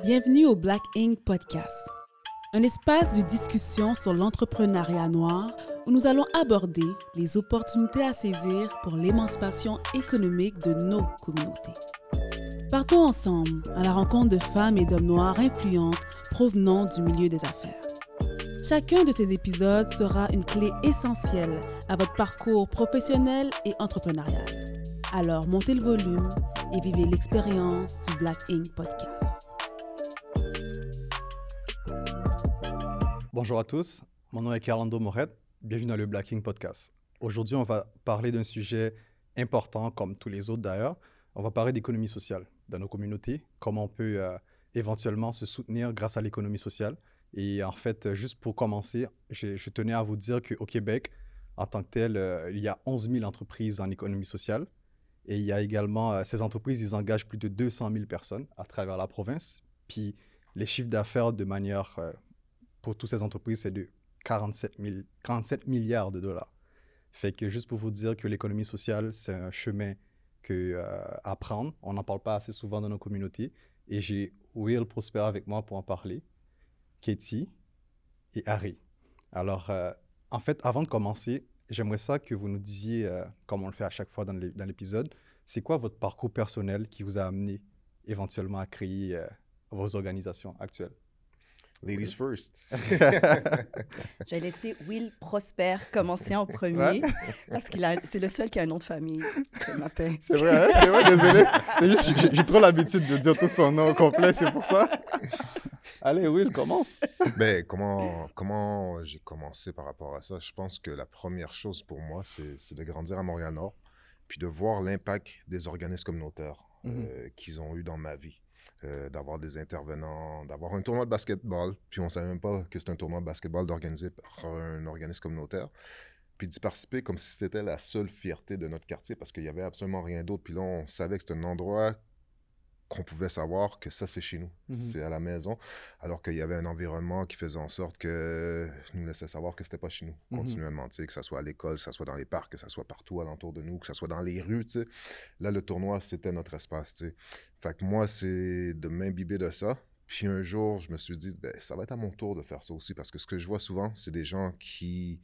Bienvenue au Black Ink Podcast, un espace de discussion sur l'entrepreneuriat noir où nous allons aborder les opportunités à saisir pour l'émancipation économique de nos communautés. Partons ensemble à la rencontre de femmes et d'hommes noirs influentes provenant du milieu des affaires. Chacun de ces épisodes sera une clé essentielle à votre parcours professionnel et entrepreneurial. Alors montez le volume et vivez l'expérience du Black Ink Podcast. Bonjour à tous, mon nom est Carlando Moret, bienvenue dans le Black Ink Podcast. Aujourd'hui, on va parler d'un sujet important, comme tous les autres d'ailleurs. On va parler d'économie sociale dans nos communautés, comment on peut euh, éventuellement se soutenir grâce à l'économie sociale. Et en fait, juste pour commencer, je, je tenais à vous dire qu'au Québec, en tant que tel, euh, il y a 11 000 entreprises en économie sociale. Et il y a également, euh, ces entreprises, ils engagent plus de 200 000 personnes à travers la province. Puis les chiffres d'affaires de manière pour toutes ces entreprises, c'est de 47, 47 milliards de dollars. Fait que juste pour vous dire que l'économie sociale, c'est un chemin que, euh, à prendre. On n'en parle pas assez souvent dans nos communautés. Et j'ai Will Prosper avec moi pour en parler, Katie et Harry. Alors, euh, en fait, avant de commencer, j'aimerais ça que vous nous disiez, euh, comme on le fait à chaque fois dans l'épisode, c'est quoi votre parcours personnel qui vous a amené éventuellement à créer vos organisations actuelles? Ladies first. J'ai laissé Will Prosper commencer en premier parce qu'il a, c'est le seul qui a un nom de famille. C'est matin. C'est vrai, hein? c'est vrai, désolé. C'est juste, j'ai trop l'habitude de dire tout son nom complet, c'est pour ça. Allez, Will, commence. Ben, comment, comment j'ai commencé par rapport à ça? Je pense que la première chose pour moi, c'est, de grandir à Montréal-Nord, puis de voir l'impact des organismes communautaires mm-hmm. euh, qu'ils ont eu dans ma vie. Euh, d'avoir des intervenants, d'avoir un tournoi de basketball, puis on ne savait même pas que c'était un tournoi de basketball d'organiser par un organisme communautaire, puis d'y participer comme si c'était la seule fierté de notre quartier, parce qu'il n'y avait absolument rien d'autre. Puis là, on savait que c'était un endroit qu'on pouvait savoir que ça, c'est chez nous, mhm. c'est à la maison, alors qu'il y avait un environnement qui faisait en sorte que nous laissait savoir que c'était pas chez nous, mhm. continuellement, que ce soit à l'école, que ce soit dans les parcs, que ce soit partout alentour de nous, que ce soit dans les rues, sais. Là, le tournoi, c'était notre espace, sais. Fait que moi, c'est de m'imbiber de ça, puis un jour, je me suis dit, ben, ça va être à mon tour de faire ça aussi, parce que ce que je vois souvent, c'est des gens qui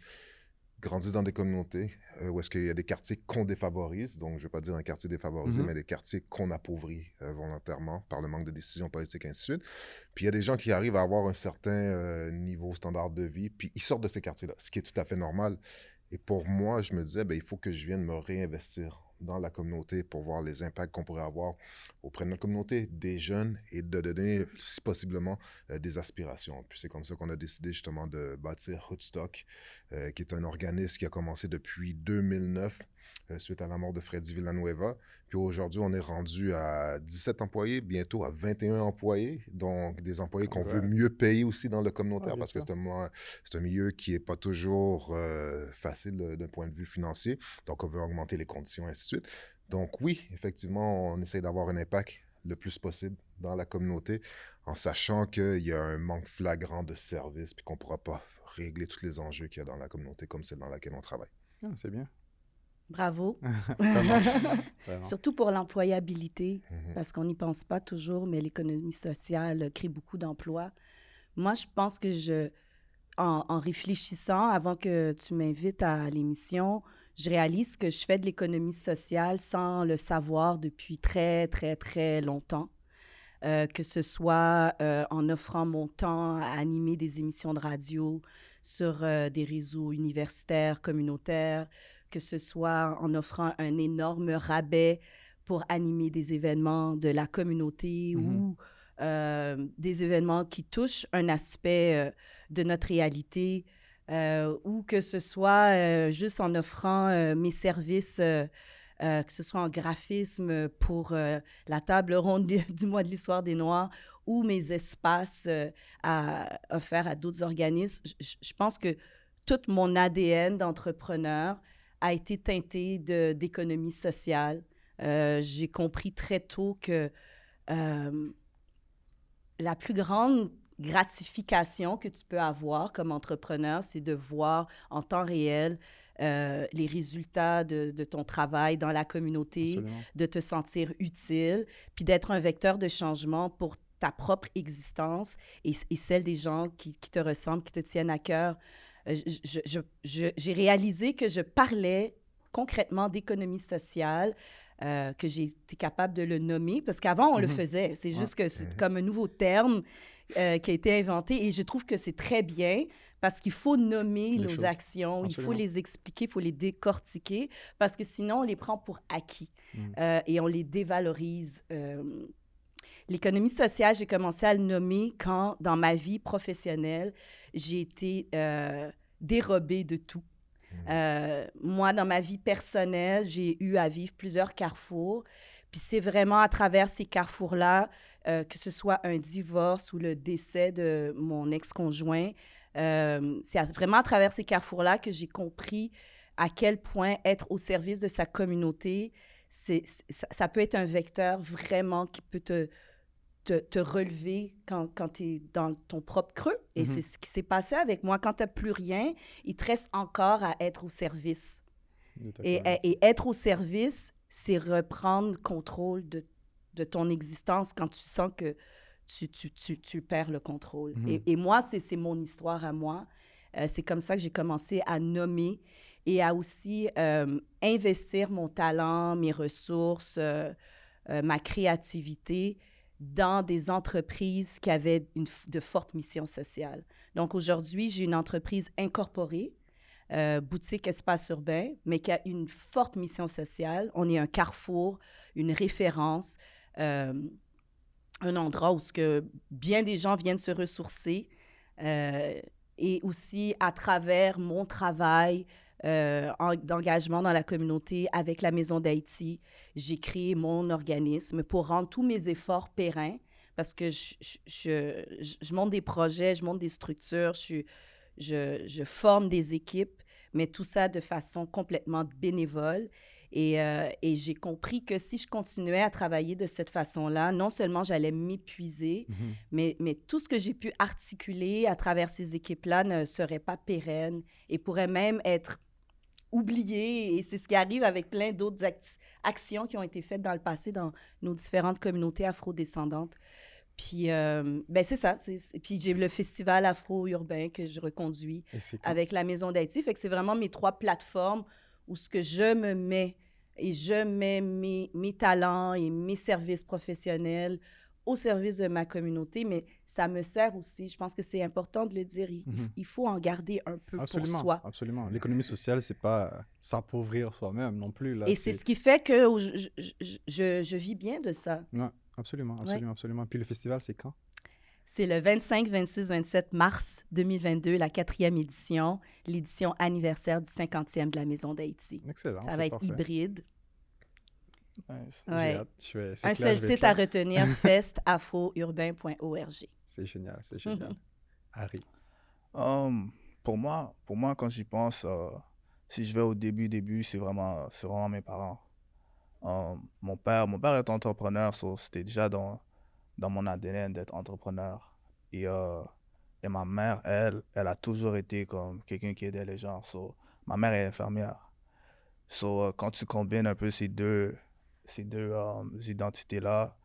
grandissent dans des communautés euh, où est-ce qu'il y a des quartiers qu'on défavorise, donc je ne vais pas dire un quartier défavorisé, mm-hmm. mais des quartiers qu'on appauvrit euh, volontairement par le manque de décisions politiques ainsi de suite. Puis il y a des gens qui arrivent à avoir un certain euh, niveau standard de vie, puis ils sortent de ces quartiers-là, ce qui est tout à fait normal. Et pour moi, je me disais, ben, il faut que je vienne me réinvestir dans la communauté pour voir les impacts qu'on pourrait avoir auprès de notre communauté, des jeunes, et de donner, si possiblement, euh, des aspirations. Puis c'est comme ça qu'on a décidé justement de bâtir Hoodstock, euh, qui est un organisme qui a commencé depuis 2009 euh, suite à la mort de Freddy Villanueva. Puis aujourd'hui, on est rendu à 17 employés, bientôt à 21 employés, donc des employés qu'on veut mieux payer aussi dans le communautaire parce que c'est un, un, milieu qui n'est pas toujours euh, facile d'un point de vue financier. Donc, on veut augmenter les conditions, et ainsi de suite. Donc oui, effectivement, on essaie d'avoir un impact le plus possible dans la communauté en sachant qu'il y a un manque flagrant de services puis qu'on ne pourra pas régler tous les enjeux qu'il y a dans la communauté comme celle dans laquelle on travaille. Ah, c'est bien. Bravo. Surtout pour l'employabilité, mhm. parce qu'on n'y pense pas toujours, mais l'économie sociale crée beaucoup d'emplois. Moi, je pense que je, en, réfléchissant, avant que tu m'invites à l'émission, je réalise que je fais de l'économie sociale sans le savoir depuis très, très, très longtemps. Euh, que ce soit euh, en offrant mon temps à animer des émissions de radio sur euh, des réseaux universitaires, communautaires, que ce soit en offrant un énorme rabais pour animer des événements de la communauté mm-hmm. ou euh, des événements qui touchent un aspect euh, de notre réalité, euh, ou que ce soit juste en offrant mes services, que ce soit en graphisme pour la table ronde du mois de l'histoire des Noirs ou mes espaces à, offerts à d'autres organismes. je pense que tout mon ADN d'entrepreneur a été teinté d'économie sociale. Euh, j'ai compris très tôt que euh, la plus grande gratification que tu peux avoir comme entrepreneur, c'est de voir en temps réel euh, les résultats de, de, ton travail dans la communauté, de te sentir utile, puis d'être un vecteur de changement pour ta propre existence et, celle des gens qui, te ressemblent, qui te tiennent à cœur. Euh, j'ai réalisé que je parlais concrètement d'économie sociale, euh, que j'ai été capable de le nommer, parce qu'avant, on le mhm. faisait. C'est juste que c'est comme un nouveau terme euh, qui a été inventé et je trouve que c'est très bien parce qu'il faut nommer nos actions, il faut les expliquer, il faut les décortiquer, parce que sinon, on les prend pour acquis mm. euh, et on les dévalorise. L'économie sociale, j'ai commencé à le nommer quand, dans ma vie professionnelle, j'ai été dérobée de tout. Euh, moi, dans ma vie personnelle, j'ai eu à vivre plusieurs carrefours. Puis c'est vraiment à travers ces carrefours-là, euh, que ce soit un divorce ou le décès de mon ex-conjoint, euh, c'est vraiment à travers ces carrefours-là que j'ai compris à quel point être au service de sa communauté, c'est, ça peut être un vecteur vraiment qui peut te, te, relever quand, quand tu es dans ton propre creux. Et mm-hmm. c'est ce qui s'est passé avec moi. Quand tu n'as plus rien, il te reste encore à être au service. Et, et, être au service, c'est reprendre contrôle de, de, ton existence quand tu sens que tu, tu, tu, tu perds le contrôle. et, mm-hmm. et, moi, c'est mon histoire à moi. Euh, c'est comme ça que j'ai commencé à nommer et à aussi euh, investir mon talent, mes ressources, euh, ma créativité dans des entreprises qui avaient une, de fortes missions sociales. Donc aujourd'hui, j'ai une entreprise incorporée, euh, boutique espace urbain, mais qui a une forte mission sociale. On est un carrefour, une référence, euh, un endroit où ce que bien des gens viennent se ressourcer. Euh, et aussi à travers mon travail, euh, d'engagement dans la communauté avec la Maison d'Haïti. J'ai créé mon organisme pour rendre tous mes efforts périns parce que je, je, je, monte des projets, je monte des structures, je, forme des équipes, mais tout ça de façon complètement bénévole. Et, euh, et j'ai compris que si je continuais à travailler de cette façon-là, non seulement j'allais m'épuiser, mais, mais tout ce que j'ai pu articuler à travers ces équipes-là ne serait pas pérenne et pourrait même être oublié. Et c'est ce qui arrive avec plein d'autres actions qui ont été faites dans le passé dans nos différentes communautés afro-descendantes. Puis, euh, ben c'est ça. Puis, j'ai le festival afro-urbain que je reconduis avec la Maison d'Haïti. Fait que c'est vraiment mes trois plateformes où ce que je me mets et je mets mes, mes talents et mes services professionnels au service de ma communauté, mais ça me sert aussi. Je pense que c'est important de le dire. Il, mhm. faut en garder un peu pour soi. Absolument. L'économie sociale, c'est pas s'appauvrir soi-même non plus. Là, Et c'est ce qui fait que je, je, je, vis bien de ça. Ouais, absolument, absolument, absolument. Puis le festival, c'est quand? C'est le 25, 26, 27 mars 2022, la quatrième édition, l'édition anniversaire du 50e de la Maison d'Haïti. Excellent. Ça va être hybride. Ouais. Un seul site à retenir, festafrourbain.org. C'est génial, c'est génial. Harry. Um, pour, moi, pour moi, quand j'y pense, euh, si je vais au début, début, c'est vraiment, vraiment mes parents. Um, mon, père, mon père est entrepreneur, c'était déjà dans, dans mon ADN d'être entrepreneur. Et, euh, et ma mère, elle, elle a toujours été comme quelqu'un qui aidait les gens. ma mère est infirmière. So, euh, quand tu combines un peu ces deux, ces deux euh, identités-là,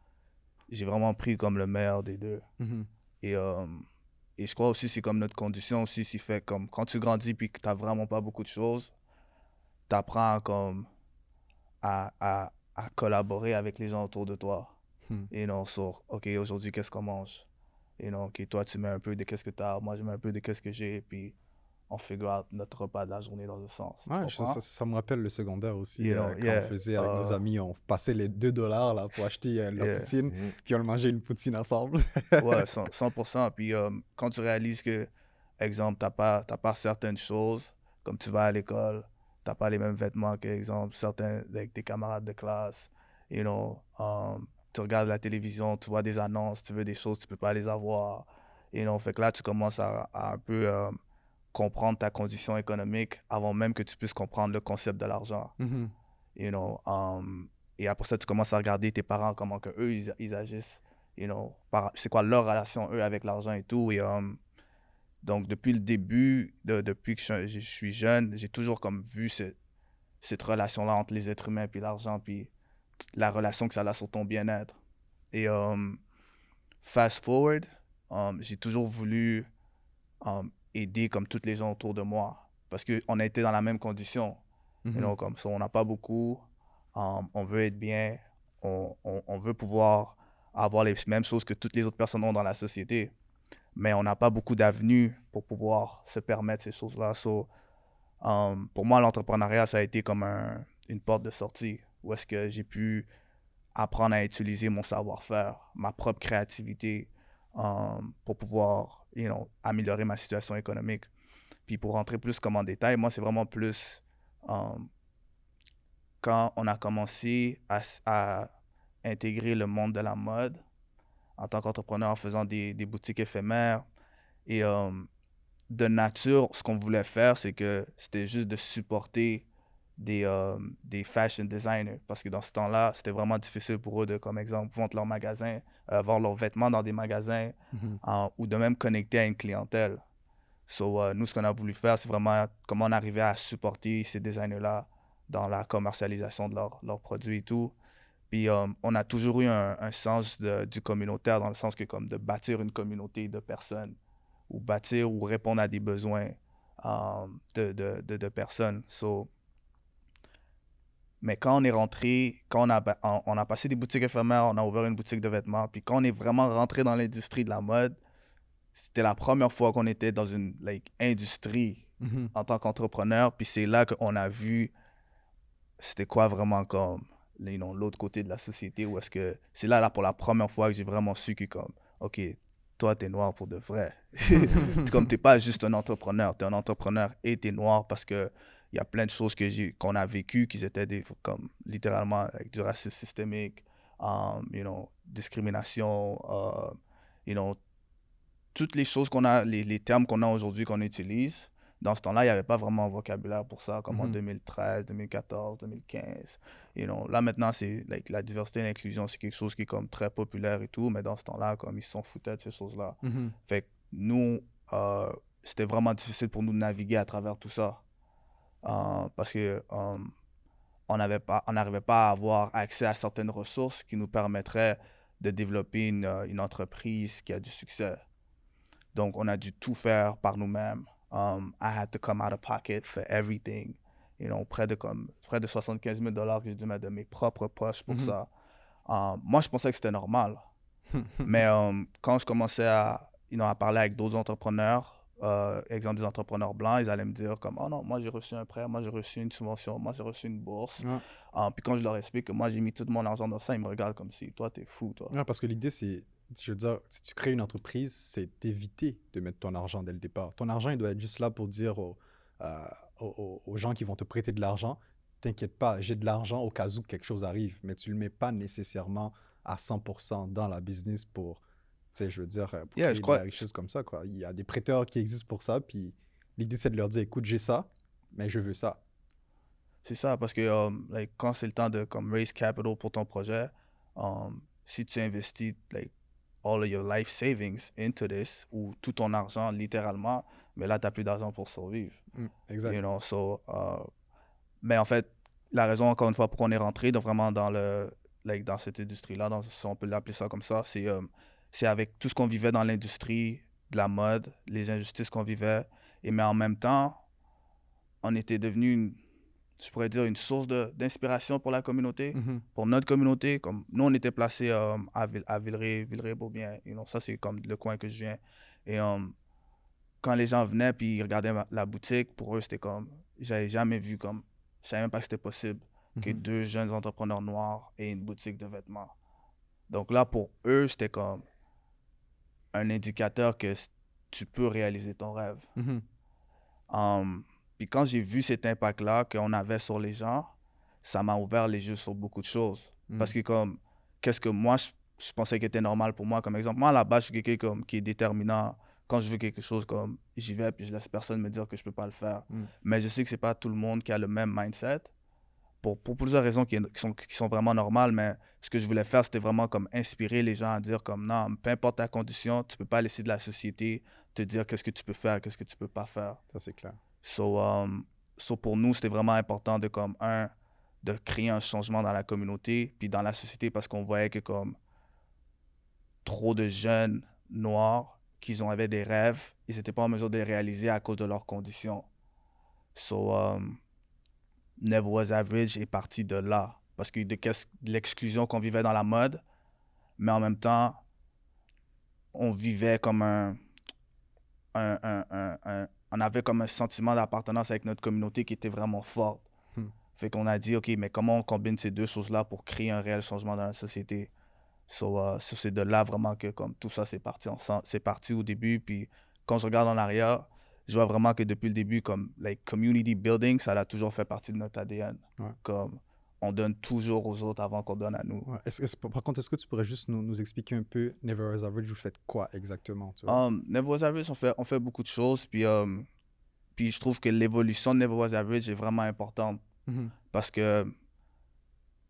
j'ai vraiment pris comme le meilleur des deux. Mm-hmm. Et, euh, et je crois aussi c'est comme notre condition aussi, c'est fait comme quand tu grandis puis que tu n'as vraiment pas beaucoup de choses, tu apprends comme à, à, à, collaborer avec les gens autour de toi. Hmm. Et non, sur, OK, aujourd'hui, qu'est-ce qu'on mange? Et non, OK, toi, tu mets un peu de qu'est-ce que tu as, moi, je mets un peu de qu'est-ce que j'ai, puis on figure notre repas de la journée dans un sens. Ouais, ça, me rappelle le secondaire aussi, euh, quand on faisait avec nos uh, amis, on passait les 2 dollars là, pour acheter euh, la poutine, mm-hmm. puis on mangeait une poutine ensemble. ouais, 100%. Puis euh, quand tu réalises que, exemple, tu n'as pas, pas certaines choses, comme tu vas à l'école, tu n'as pas les mêmes vêtements que, exemple, certains avec tes camarades de classe, you know, um, tu regardes la télévision, tu vois des annonces, tu veux des choses, tu peux pas les avoir. Et you know, fait que là, tu commences à, à un peu comprendre ta condition économique avant même que tu puisses comprendre le concept de l'argent. Mm-hmm. You know, um, et après ça, tu commences à regarder tes parents, comment que eux ils, agissent. You know, c'est quoi leur relation, eux, avec l'argent et tout. Et, um, donc, depuis le début, de, depuis que je, suis jeune, j'ai toujours comme vu cette relation-là entre les êtres humains et l'argent, puis la relation que ça a sur ton bien-être. Et um, fast forward, um, j'ai toujours voulu um, aider comme toutes les gens autour de moi parce qu'on a été dans la même condition. Mm comme ça, on n'a pas beaucoup, um, on veut être bien, on, on, veut pouvoir avoir les mêmes choses que toutes les autres personnes ont dans la société, mais on n'a pas beaucoup d'avenues pour pouvoir se permettre ces choses-là. So, pour moi, l'entrepreneuriat, ça a été comme un, une porte de sortie où est-ce que j'ai pu apprendre à utiliser mon savoir-faire, ma propre créativité um, pour pouvoir you know, améliorer ma situation économique. Puis pour rentrer plus comme en détail, moi, c'est vraiment plus um, quand on a commencé à, intégrer le monde de la mode en tant qu'entrepreneur en faisant des, boutiques éphémères. Et um, de nature, ce qu'on voulait faire, c'est que c'était juste de supporter des, euh, des fashion designers. Parce que dans ce temps-là, c'était vraiment difficile pour eux de, comme exemple, vendre leur magasin, euh, vendre leurs vêtements dans des magasins mhm. ou de même connecter à une clientèle. So, euh, nous, ce qu'on a voulu faire, c'est vraiment comment on arrivait à supporter ces designers-là dans la commercialisation de leurs produits et tout. Puis on a toujours eu un, un sens de, du communautaire dans le sens que comme de bâtir une communauté de personnes ou bâtir ou répondre à des besoins de, de, de, de, personnes. So, mais quand on est rentré, quand on a, on a passé des boutiques éphémères, on a ouvert une boutique de vêtements, puis quand on est vraiment rentré dans l'industrie de la mode, c'était la première fois qu'on était dans une like, industrie mm-hmm. en tant qu'entrepreneur. Puis c'est là qu'on a vu c'était quoi vraiment comme l'autre côté de la société. Ou est-ce que c'est là, là pour la première fois que j'ai vraiment su que comme, OK, toi, t'es noir pour de vrai. comme t'es pas juste un entrepreneur, t'es un entrepreneur et t'es noir parce que il y a plein de choses que qu'on a vécues qui étaient des, comme littéralement avec du racisme systémique, um, you know, discrimination, uh, you know, toutes les choses qu'on a, les, les termes qu'on a aujourd'hui qu'on utilise. Dans ce temps-là, il n'y avait pas vraiment un vocabulaire pour ça, comme en 2013, 2014, 2015. You know, là, maintenant, c'est like, la diversité et l'inclusion, c'est quelque chose qui est comme très populaire et tout, mais dans ce temps-là, comme ils s'en foutaient de ces choses-là. Mm-hmm. Fait que nous, uh, c'était vraiment difficile pour nous de naviguer à travers tout ça. Euh, parce que euh, on n'arrivait pas, pas à avoir accès à certaines ressources qui nous permettraient de développer une, euh, une, entreprise qui a du succès. Donc, on a dû tout faire par nous-mêmes. Um, I had to come out of pocket for everything. You know, près de, comme, près de 75 000 dollars que j'ai dû mettre de mes propres poches pour mm-hmm. ça. Um, moi, je pensais que c'était normal. Mais um, quand je commençais à, you know, à parler avec d'autres entrepreneurs, euh, exemple des entrepreneurs blancs, ils allaient me dire comme oh non, moi j'ai reçu un prêt, moi j'ai reçu une subvention, moi j'ai reçu une bourse. Ah, puis quand je leur explique que moi j'ai mis tout mon argent dans ça, ils me regardent comme si toi t'es fou toi. parce que l'idée c'est, je veux dire, si tu crées une entreprise, c'est d'éviter de mettre ton argent dès le départ. Ton argent il doit être juste là pour dire aux, euh, aux, gens qui vont te prêter de l'argent, t'inquiète pas, j'ai de l'argent au cas où quelque chose arrive, mais tu le mets pas nécessairement à 100% dans la business pour sais, je veux dire, pour yeah, je crois... des choses comme ça, quoi. Il y a des prêteurs qui existent pour ça, puis l'idée, c'est de leur dire, écoute, j'ai ça, mais je veux ça. C'est ça, parce que um, like, quand c'est le temps de comme, raise capital pour ton projet, um, si tu investis like, all of your life savings into this, ou tout ton argent, littéralement, mais là, tu n'as plus d'argent pour survivre. Mm, exact. You know, so, uh, mais en fait, la raison, encore une fois, pour qu'on est rentré vraiment dans, le, like, dans cette industrie-là, si on peut l'appeler ça comme ça, c'est um, c'est avec tout ce qu'on vivait dans l'industrie de la mode, les injustices qu'on vivait. Et mais en même temps, on était devenu, une, je pourrais dire, une source d'inspiration pour la communauté, mm-hmm. pour notre communauté. Comme nous, on était placés euh, à, à Villeray, Villeray-Beaubien. You know, ça, c'est comme le coin que je viens. Et euh, quand les gens venaient puis ils regardaient la boutique, pour eux, c'était comme, j'avais jamais vu comme, je savais même pas que c'était possible que mm-hmm. deux jeunes entrepreneurs noirs aient une boutique de vêtements. Donc là, pour eux, c'était comme, un indicateur que tu peux réaliser ton rêve. Mm-hmm. Um, puis quand j'ai vu cet impact-là qu'on avait sur les gens, ça m'a ouvert les yeux sur beaucoup de choses. Mm. Parce que comme, qu'est-ce que moi, je, pensais qui était normal pour moi, comme exemple. Moi, à la base, je suis quelqu'un qui est déterminant. Quand je veux quelque chose, comme j'y vais, puis je laisse personne me dire que je peux pas le faire. Mm. Mais je sais que c'est pas tout le monde qui a le même mindset pour, plusieurs raisons qui, sont, qui sont vraiment normales, mais ce que je voulais faire, c'était vraiment comme inspirer les gens à dire comme non, peu importe ta condition, tu peux pas laisser de la société te dire qu'est-ce que tu peux faire, qu'est-ce que tu peux pas faire. Ça, c'est clair. So, um, so pour nous, c'était vraiment important de comme, un, de créer un changement dans la communauté, puis dans la société, parce qu'on voyait que comme, trop de jeunes noirs qui avaient des rêves, ils n'étaient pas en mesure de les réaliser à cause de leurs conditions. So, um, Never Was Average est parti de là. Parce que de, l'exclusion qu'on vivait dans la mode, mais en même temps, on vivait comme un, on avait comme un sentiment d'appartenance avec notre communauté qui était vraiment fort. Hmm. Fait qu'on a dit, OK, mais comment on combine ces deux choses-là pour créer un réel changement dans la société? So, uh, c'est de là vraiment que comme tout ça, c'est parti, c'est parti au début. Puis quand je regarde en arrière, je vois vraiment que depuis le début, comme like, community building, ça a toujours fait partie de notre ADN. Comme on donne toujours aux autres avant qu'on donne à nous. par contre, est-ce que tu pourrais juste nous, nous, expliquer un peu Never Was Average, vous faites quoi exactement um, Never Was Average, on fait, on fait beaucoup de choses. Puis, um, puis je trouve que l'évolution de Never Was Average est vraiment importante. Mm-hmm. Parce que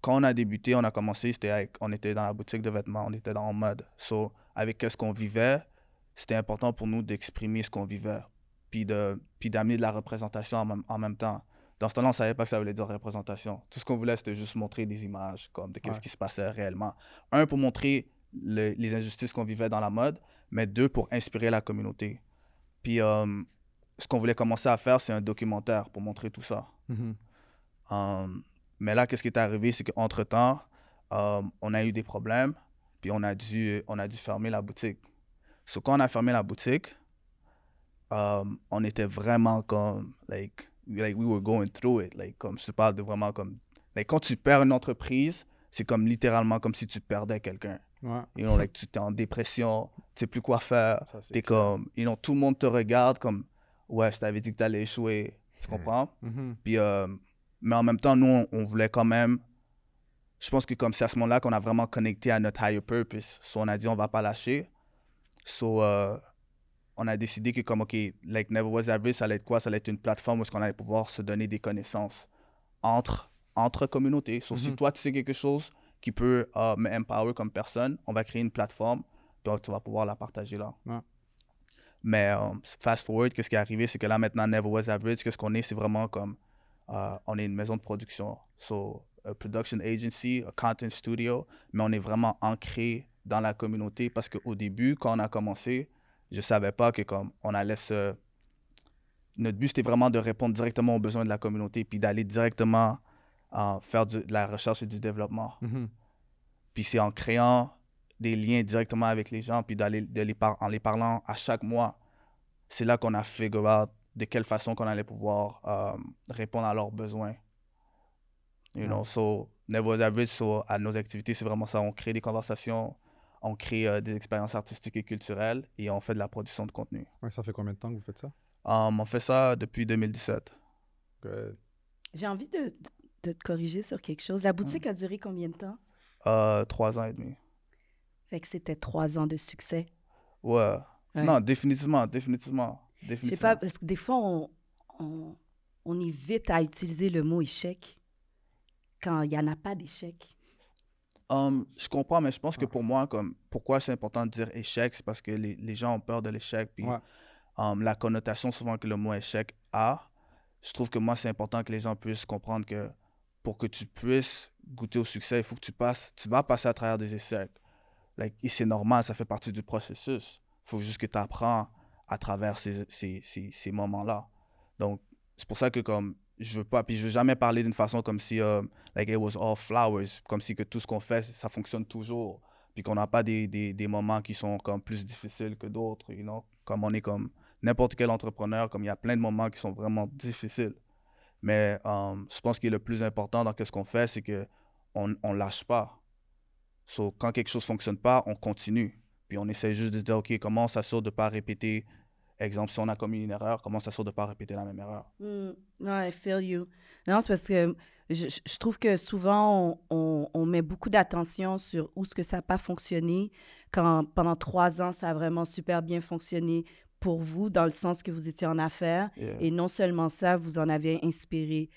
quand on a débuté, on a commencé, c'était on était dans la boutique de vêtements, on était dans le mode. So, avec ce qu'on vivait, c'était important pour nous d'exprimer ce qu'on vivait puis de puis d'amener de la représentation en même, en même temps. Dans ce temps-là, on ne savait pas que ça voulait dire représentation. Tout ce qu'on voulait, c'était juste montrer des images comme de ce qui se passait réellement. Un, pour montrer les injustices qu'on vivait dans la mode, mais deux, pour inspirer la communauté. Puis euh, ce qu'on voulait commencer à faire, c'est un documentaire pour montrer tout ça. Mm-hmm. Euh, mais là, qu'est-ce qui est arrivé, c'est qu'entre-temps, euh, on a eu des problèmes, puis on a dû, on a dû fermer la boutique. So, quand on a fermé la boutique, um, on était vraiment comme, like, like, we were going through it. Like, comme, je parle de vraiment comme, like, quand tu perds une entreprise, c'est comme littéralement comme si tu perdais quelqu'un. Ouais. You know, like, tu es en dépression, tu sais plus quoi faire. Tu es comme, you know, tout le monde te regarde comme, ouais, je t'avais dit que tu allais échouer. Tu comprends? Mm-hmm. Puis, euh, mais en même temps, nous, on, voulait quand même. Je pense que comme c'est à ce moment-là qu'on a vraiment connecté à notre higher purpose. So, on a dit, on va pas lâcher. So, euh, on a décidé que comme, OK, like Never Was Average, ça allait être quoi? Ça allait être une plateforme où on allait pouvoir se donner des connaissances entre, entre communautés. So, Si mhm. toi, tu sais quelque chose qui peut uh, me empower comme personne, on va créer une plateforme, donc tu vas pouvoir la partager là. Mais um, fast forward, qu'est-ce qui est arrivé? C'est que là, maintenant, Never Was Average, qu'est-ce qu'on est? C'est vraiment comme, uh, on est une maison de production. So, a production agency, a content studio, mais on est vraiment ancré dans la communauté parce qu'au début, quand on a commencé, je savais pas que comme on allait se notre but c'était vraiment de répondre directement aux besoins de la communauté puis d'aller directement euh, faire de la recherche et du développement. Mm-hmm. puis c'est en créant des liens directement avec les gens puis d'aller de les en les parlant à chaque mois c'est là qu'on a figure out de quelle façon qu'on allait pouvoir euh, répondre à leurs besoins. You know so Never Average so, à nos activités c'est vraiment ça on crée des conversations on crée euh, des expériences artistiques et culturelles et on fait de la production de contenu. ça fait combien de temps que vous faites ça? Um, on fait ça depuis 2017. J'ai envie de, de, te corriger sur quelque chose. La boutique a duré combien de temps? Euh, trois ans et demi. Fait que c'était trois ans de succès. Ouais. Non, définitivement, définitivement. définitivement. Je sais pas, parce que des fois, on, on, on évite à utiliser le mot échec quand il n'y en a pas d'échec. Um, je comprends, mais je pense que pour moi, comme pourquoi c'est important de dire échec, c'est parce que les, les, gens ont peur de l'échec. Puis um, la connotation souvent que le mot échec a, je trouve que moi, c'est important que les gens puissent comprendre que pour que tu puisses goûter au succès, il faut que tu passes, tu vas passer à travers des échecs. Like, et c'est normal, ça fait partie du processus. Il faut juste que tu apprends à travers ces, ces, ces, ces moments-là. Donc, c'est pour ça que comme je veux pas, puis je veux jamais parler d'une façon comme si, euh, like it was all flowers, comme si que tout ce qu'on fait, ça fonctionne toujours, puis qu'on n'a pas des, des, des, moments qui sont comme plus difficiles que d'autres, you know? comme on est comme n'importe quel entrepreneur, comme il y a plein de moments qui sont vraiment difficiles. Mais um, je pense que le plus important dans ce qu'on fait, c'est que on, on lâche pas. So, quand quelque chose fonctionne pas, on continue. Puis on essaie juste de se dire, OK, comment on s'assure de ne pas répéter Exemple, si on a commis une erreur, comment ça sort de ne pas répéter la même erreur? Mm. Non, I feel you. Non, c'est parce que je, je, trouve que souvent, on, on, met beaucoup d'attention sur où ce que ça n'a pas fonctionné, quand pendant trois ans, ça a vraiment super bien fonctionné pour vous, dans le sens que vous étiez en affaires. Et non seulement ça, vous en avez inspiré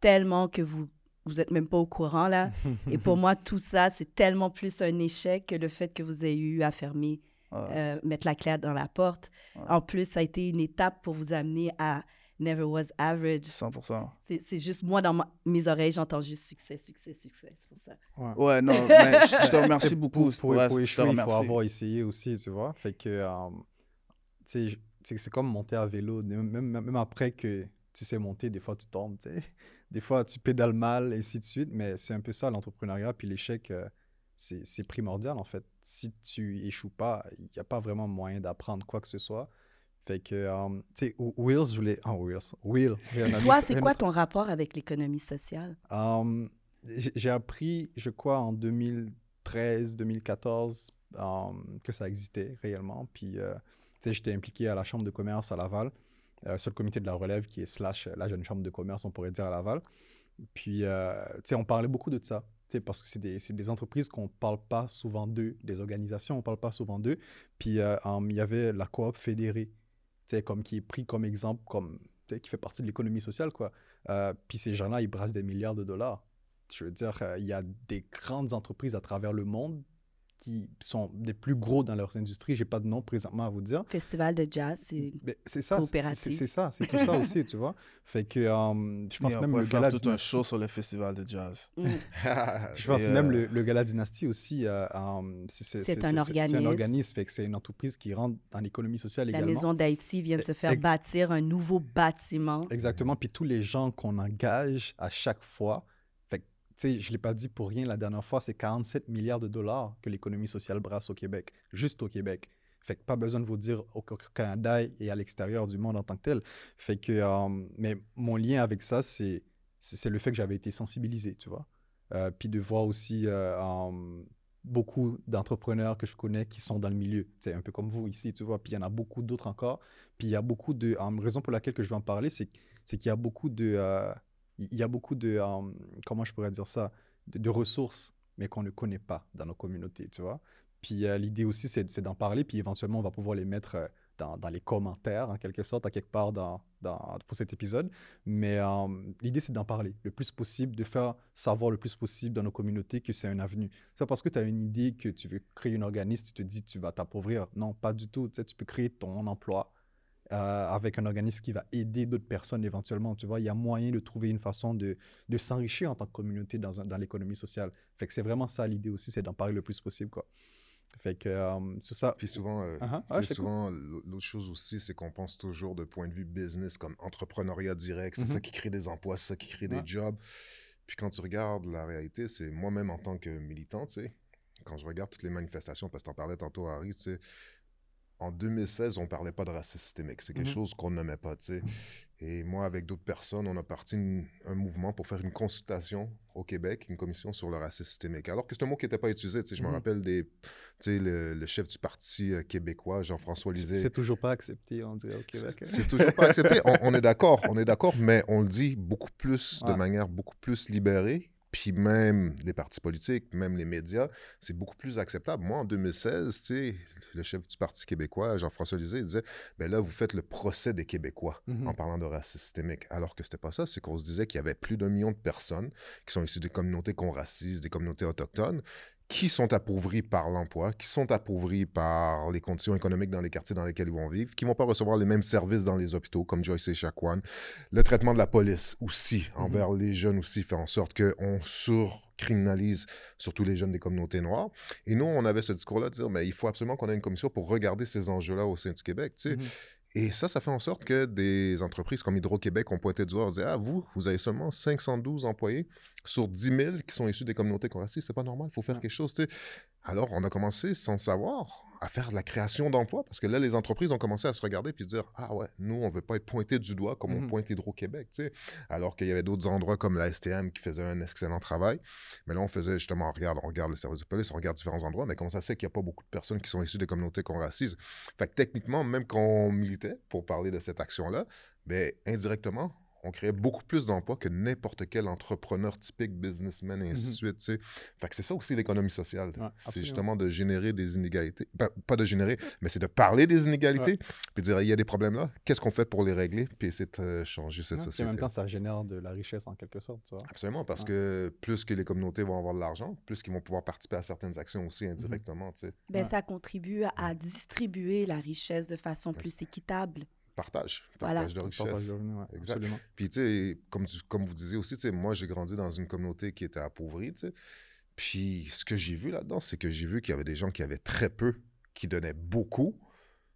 tellement que vous vous n'êtes même pas au courant, là. Et pour moi, tout ça, c'est tellement plus un échec que le fait que vous ayez eu à fermer euh, mettre la clé dans la porte. En plus, ça a été une étape pour vous amener à never was average. 100%. C'est juste moi, dans mes oreilles, j'entends juste succès, succès, succès. C'est pour ça. Ouais, non, mais je, te remercie beaucoup. Pour, pour, échouer, il faut avoir essayé aussi, tu vois. Fait que, euh, tu sais, c'est comme monter à vélo. Même, même après que tu sais monter, des fois tu tombes, tu sais. Des fois tu pédales mal, et ainsi de suite. Mais c'est un peu ça l'entrepreneuriat. Puis l'échec, euh, c'est primordial en fait. Si tu échoues pas, il n'y a pas vraiment moyen d'apprendre quoi que ce soit. Fait que, euh, tu sais, Will, je voulais. Oh, Will. Will. Toi, c'est quoi ton rapport avec l'économie sociale? Um, j'ai appris, je crois, en 2013, 2014, um, que ça existait réellement. Puis, euh, tu sais, j'étais impliqué à la Chambre de commerce à Laval, euh, sur le comité de la relève qui est slash la jeune Chambre de commerce, on pourrait dire, à Laval. Puis, tu sais, on parlait beaucoup de ça parce que c'est des, des, entreprises qu'on ne parle pas souvent d'eux, des organisations, on ne parle pas souvent d'eux. Puis il y avait la coop fédérée, comme qui est pris comme exemple, comme qui fait partie de l'économie sociale. quoi. Euh, puis ces gens-là, ils brassent des milliards de dollars. Je veux dire, euh, il y a des grandes entreprises à travers le monde qui sont des plus gros dans leurs industries. J'ai pas de nom présentement à vous dire. Festival de jazz, c'est c'est ça, c'est ça, c'est tout ça aussi, tu vois. Fait que euh, je pense même le gala tout un show sur le festival de jazz. Mm. je pense même le, le, gala dynastie aussi. Euh, c'est un organisme. C'est un organisme, fait que c'est une entreprise qui rentre dans l'économie sociale également. La maison d'Haïti vient de se faire bâtir un nouveau bâtiment. Exactement. Puis tous les gens qu'on engage à chaque fois je ne l'ai pas dit pour rien la dernière fois, c'est 47 milliards de dollars que l'économie sociale brasse au Québec, juste au Québec. Fait que pas besoin de vous dire au Canada et à l'extérieur du monde en tant que tel. Fait que, euh, mais mon lien avec ça, c'est, c'est le fait que j'avais été sensibilisé, tu vois. Euh, puis de voir aussi euh, beaucoup d'entrepreneurs que je connais qui sont dans le milieu, c'est un peu comme vous ici, tu vois. Puis il y en a beaucoup d'autres encore. Puis il y a beaucoup de... raison pour laquelle que je vais en parler, c'est, c'est qu'il y a beaucoup de il y a beaucoup de, euh, comment je pourrais dire ça, de, ressources, mais qu'on ne connaît pas dans nos communautés, tu vois. Puis euh, l'idée aussi, c'est d'en parler, puis éventuellement, on va pouvoir les mettre euh, dans, les commentaires, en quelque sorte, à quelque part dans, pour cet épisode. Mais l'idée, c'est d'en parler le plus possible, de faire savoir le plus possible dans nos communautés que c'est un avenue. C'est parce que tu as une idée que tu veux créer un organisme, tu te dis tu vas t'appauvrir. Non, pas du tout. Tu peux créer ton emploi, euh, avec un organisme qui va aider d'autres personnes éventuellement. Tu vois, il y a moyen de trouver une façon de, de s'enrichir en tant que communauté dans, dans l'économie sociale. Fait que c'est vraiment ça l'idée aussi, c'est d'en parler le plus possible, quoi. Fait que euh, c'est ça. Puis souvent, euh, uh-huh. souvent l'autre chose aussi, c'est qu'on pense toujours de point de vue business comme entrepreneuriat direct. C'est ça mm-hmm. qui crée des emplois, c'est ça qui crée des jobs. Puis quand tu regardes la réalité, c'est moi-même en tant que militant, tu sais, quand je regarde toutes les manifestations, parce que tu en parlais tantôt, Harry, tu sais, en 2016, on parlait pas de racisme systémique. C'est quelque mhm. chose qu'on n'aimait pas, tu sais. Et moi, avec d'autres personnes, on a parti un mouvement pour faire une consultation au Québec, une commission sur le racisme systémique. Alors que c'est un mot qui n'était pas utilisé, tu sais. Je me mhm. rappelle des, tu sais, le, chef du parti euh, québécois, Jean-François Lisée. C'est toujours pas accepté, on dirait, au Québec. C'est toujours pas accepté. On, est d'accord, on est d'accord, mais on le dit beaucoup plus, de manière beaucoup plus libérée puis même les partis politiques, même les médias, c'est beaucoup plus acceptable. Moi, en 2016, tu sais, le chef du Parti québécois, Jean-François Lisée, disait ben là, vous faites le procès des Québécois mm-hmm. en parlant de racisme systémique. Alors que c'était pas ça, c'est qu'on se disait qu'il y avait plus d'un million de personnes qui sont issues des communautés qu'on racise, des communautés autochtones, qui sont appauvris par l'emploi, qui sont appauvris par les conditions économiques dans les quartiers dans lesquels ils vont vivre, qui ne vont pas recevoir les mêmes services dans les hôpitaux, comme Joyce et Chacuan. Le traitement de la police aussi, mhm. envers les jeunes aussi, fait en sorte qu'on surcriminalise surtout les jeunes des communautés noires. Et nous, on avait ce discours-là de dire, mais il faut absolument qu'on ait une commission pour regarder ces enjeux-là au sein du Québec. Tu sais. Mhm. Et ça, ça fait en sorte que des entreprises comme Hydro-Québec ont pointé du doigt et dit Ah, vous, vous avez seulement 512 employés sur 10 000 qui sont issus des communautés racistes. C'est pas normal, il faut faire quelque chose. Alors, on a commencé, sans savoir, à faire de la création d'emplois parce que là, les entreprises ont commencé à se regarder puis se dire Ah ouais, nous, on veut pas être pointé du doigt comme on mmh pointe Hydro-Québec. Alors qu'il y avait d'autres endroits comme la STM qui faisaient un excellent travail. Mais là, on faisait justement on regarde, on regarde le service de police, on regarde différents endroits, mais comment ça sait qu'il n'y a pas beaucoup de personnes qui sont issues des communautés qu'on racise Fait que techniquement, même quand on militait pour parler de cette action-là, ben, indirectement, on créait beaucoup plus d'emplois que n'importe quel entrepreneur typique, businessman, et ainsi de mhm. suite. Fait que c'est ça aussi l'économie sociale. c'est justement de générer des inégalités. Pas, de générer, mais c'est de parler des inégalités, puis dire, il y a des problèmes là, qu'est-ce qu'on fait pour les régler, puis essayer de euh, changer cette société. En même temps, ça génère de la richesse en quelque sorte. Tu vois? Absolument, parce que plus que les communautés vont avoir de l'argent, plus qu'ils vont pouvoir participer à certaines actions aussi mhm. indirectement. ben, Ça contribue à distribuer la richesse de façon plus équitable. Partage, partage de richesse. Exactement. Puis, tu sais, comme, comme vous disiez aussi, tu sais, moi, j'ai grandi dans une communauté qui était appauvrie, tu sais. Puis, ce que j'ai vu là-dedans, c'est que j'ai vu qu'il y avait des gens qui avaient très peu, qui donnaient beaucoup.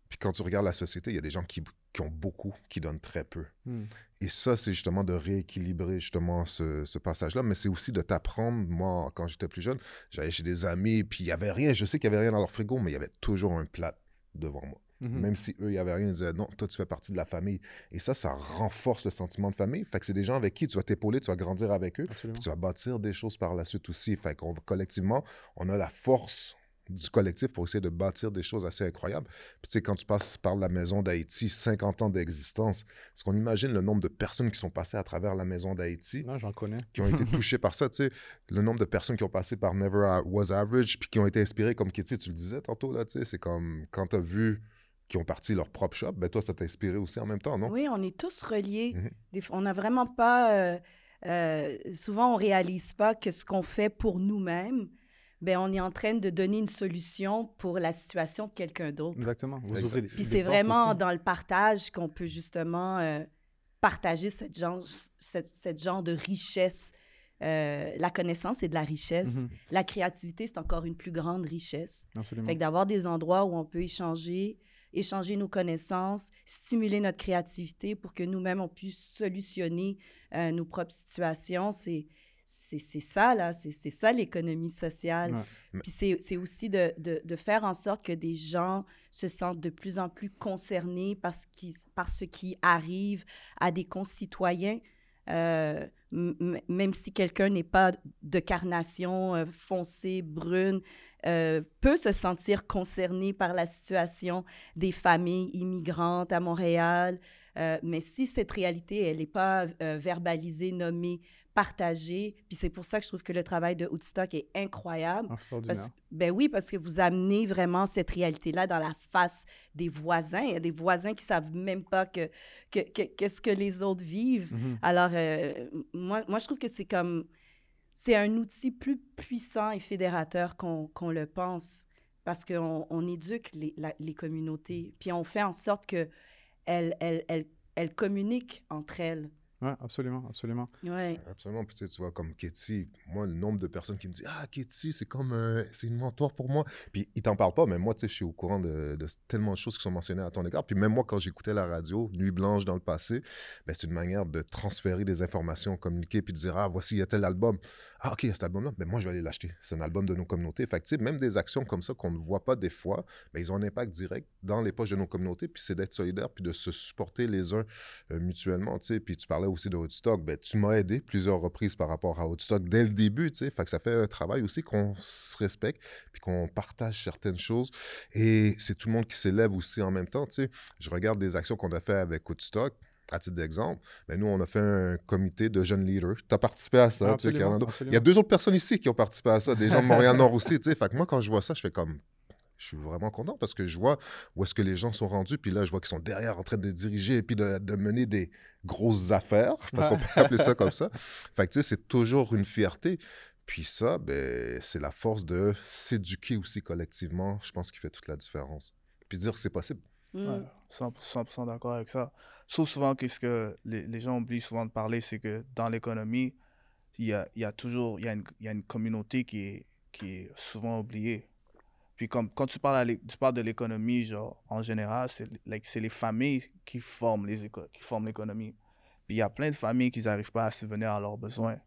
Puis, quand tu regardes la société, il y a des gens qui, qui ont beaucoup, qui donnent très peu. Hmm. Et ça, c'est justement de rééquilibrer justement ce, ce passage-là, mais c'est aussi de t'apprendre. Moi, quand j'étais plus jeune, j'allais chez des amis, puis il n'y avait rien. Je sais qu'il n'y avait rien dans leur frigo, mais il y avait toujours un plat devant moi. Mhm. Même si eux, il n'y avait rien, ils disaient non, toi, tu fais partie de la famille. Et ça, ça renforce le sentiment de famille. Fait que c'est des gens avec qui tu vas t'épauler, tu vas grandir avec eux, puis tu vas bâtir des choses par la suite aussi. Fait qu'on collectivement, on a la force du collectif pour essayer de bâtir des choses assez incroyables. Puis tu sais, quand tu passes par la maison d'Haïti, 50 ans d'existence, est-ce qu'on imagine le nombre de personnes qui sont passées à travers la maison d'Haïti? Non, j'en connais. Qui ont été touchées par ça, tu sais. Le nombre de personnes qui ont passé par Never Was Average, puis qui ont été inspirées comme Kitty, tu le disais tantôt, là, tu sais. C'est comme quand tu as vu qui ont parti leur propre shop, ben toi, ça t'a inspiré aussi en même temps, non? Oui, on est tous reliés. Mhm. On n'a vraiment pas... Euh, euh, souvent, on réalise pas que ce qu'on fait pour nous-mêmes, ben, on est en train de donner une solution pour la situation de quelqu'un d'autre. Exactement. Puis c'est vraiment dans le partage qu'on peut justement euh, partager cette genre, cette, genre de richesse. la connaissance, c'est de la richesse. Mhm. La créativité, c'est encore une plus grande richesse. Absolument. Fait que d'avoir des endroits où on peut échanger, échanger nos connaissances, stimuler notre créativité pour que nous-mêmes, on puisse solutionner euh, nos propres situations. C'est, c'est, ça, là, c'est, ça l'économie sociale. Puis c'est, aussi de, de, faire en sorte que des gens se sentent de plus en plus concernés par ce qui, par ce qui arrive à des concitoyens. Euh, même si quelqu'un n'est pas de carnation euh, foncée, brune, euh, peut se sentir concerné par la situation des familles immigrantes à Montréal. Euh, mais si cette réalité, elle n'est pas euh, verbalisée, nommée, partagée, puis c'est pour ça que je trouve que le travail de Woodstock est incroyable. Parce, ben oui, parce que vous amenez vraiment cette réalité-là dans la face des voisins. Il y a des voisins qui savent même pas que qu'est-ce que, les autres vivent. Mm-hmm. Alors, moi, moi, je trouve que c'est comme c'est un outil plus puissant et fédérateur qu'on le pense parce qu'on on éduque les, communautés, puis on fait en sorte qu'elles elles, elles, elles communiquent entre elles. Oui, absolument, absolument. Ouais. Absolument. Puis tu vois, comme Katie, moi, le nombre de personnes qui me disent Ah, Katie, c'est comme. Euh, c'est une mentor pour moi. Puis ils t'en parlent pas, mais moi, tu sais, je suis au courant de, de, tellement de choses qui sont mentionnées à ton égard. Puis même moi, quand j'écoutais la radio, Nuit Blanche dans le passé, ben, c'est une manière de transférer des informations, communiquer, puis de dire Ah, voici, il y a tel album. Ah, OK, cet album-là, ben, moi, je vais aller l'acheter. C'est un album de nos communautés. Fait que, même des actions comme ça qu'on ne voit pas des fois, ben, ils ont un impact direct dans les poches de nos communautés. Puis c'est d'être solidaire, puis de se supporter les uns euh, mutuellement, tu sais. Puis tu parlais aussi de Woodstock. Ben, tu m'as aidé plusieurs reprises par rapport à Woodstock dès le début. Fait que ça fait un travail aussi qu'on se respecte, puis qu'on partage certaines choses. Et c'est tout le monde qui s'élève aussi en même temps, tu sais. Je regarde des actions qu'on a fait avec Woodstock à titre d'exemple, ben nous, on a fait un comité de jeunes leaders. Tu as participé à ça, tu sais, Il y a deux autres personnes ici qui ont participé à ça, des gens de Montréal-Nord aussi, tu sais. Fait que moi, quand je vois ça, je fais comme... Je suis vraiment content parce que je vois où est-ce que les gens sont rendus. Puis là, je vois qu'ils sont derrière en train de diriger et puis de, mener des grosses affaires, parce qu'on peut appeler ça comme ça. Fait que, tu sais, c'est toujours une fierté. Puis ça, ben, c'est la force de s'éduquer aussi collectivement, je pense, qui fait toute la différence. Puis dire que c'est possible. 100%, mm. d'accord avec ça. Sauf souvent, qu'est-ce que les, les, gens oublient souvent de parler, c'est que dans l'économie, il y a, y a, toujours y a, une, y a une communauté qui est, qui est souvent oubliée. Puis comme, quand tu parles, tu parles de l'économie, genre, en général, c'est like, les familles qui forment les qui forment l'économie. Puis il y a plein de familles qui n'arrivent pas à subvenir à leurs besoins.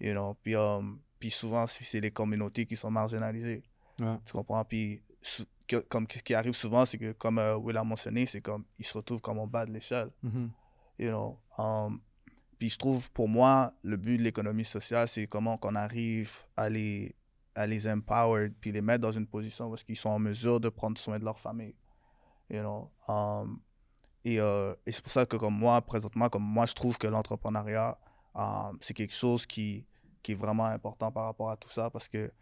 You know? puis, um, puis souvent, c'est les communautés qui sont marginalisées. Tu comprends? Puis comme ce qui arrive souvent, c'est que, comme euh, Will a mentionné, c'est comme, ils se retrouvent comme en bas de l'échelle. Mm-hmm. You know? Um, puis je trouve, pour moi, le but de l'économie sociale, c'est comment qu'on arrive à les, à les empower, puis les mettre dans une position où ils sont en mesure de prendre soin de leur famille. You know? Um, et, euh, et c'est pour ça que, comme moi, présentement, comme moi, je trouve que l'entrepreneuriat, um, c'est quelque chose qui, qui est vraiment important par rapport à tout ça, parce que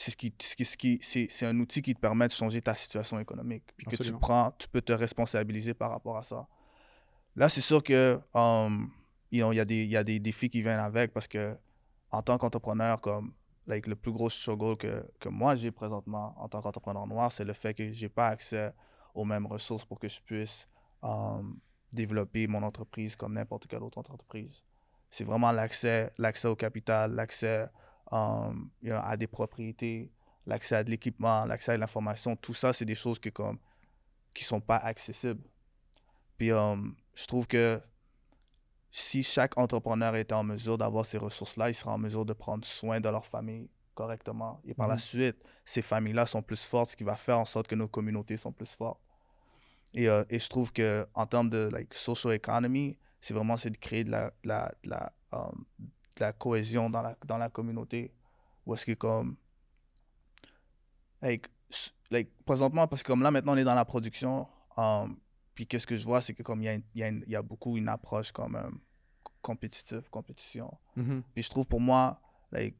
c'est ce qui, ce qui, c'est, un outil qui te permet de changer ta situation économique. Puis que tu prends, tu peux te responsabiliser par rapport à ça. Là, c'est sûr que um, il y, a des, y a des défis qui viennent avec parce que en tant qu'entrepreneur, comme like, le plus gros struggle que, que moi j'ai présentement en tant qu'entrepreneur noir, c'est le fait que j'ai pas accès aux mêmes ressources pour que je puisse développer mon entreprise comme n'importe quelle autre entreprise. C'est vraiment l'accès, l'accès au capital, l'accès um, à des propriétés, l'accès à de l'équipement, l'accès à l'information. Tout ça, c'est des choses qui comme qui sont pas accessibles. Puis um, je trouve que si chaque entrepreneur était en mesure d'avoir ces ressources-là, il sera en mesure de prendre soin de leur famille correctement. Et par la mhm. suite, ces familles-là sont plus fortes, ce qui va faire en sorte que nos communautés sont plus fortes. Et, euh, et je trouve que en termes de like, social economy, c'est vraiment de créer de la, la, la, um, la, cohésion dans la, dans la communauté. Ou est-ce que comme... Like, like, présentement, parce que comme là, maintenant, on est dans la production, um, puis qu'est-ce que je vois, c'est que comme il y a, y, y a, beaucoup une approche comme um, compétitive, compétition. Mm-hmm. Puis je trouve pour moi, like,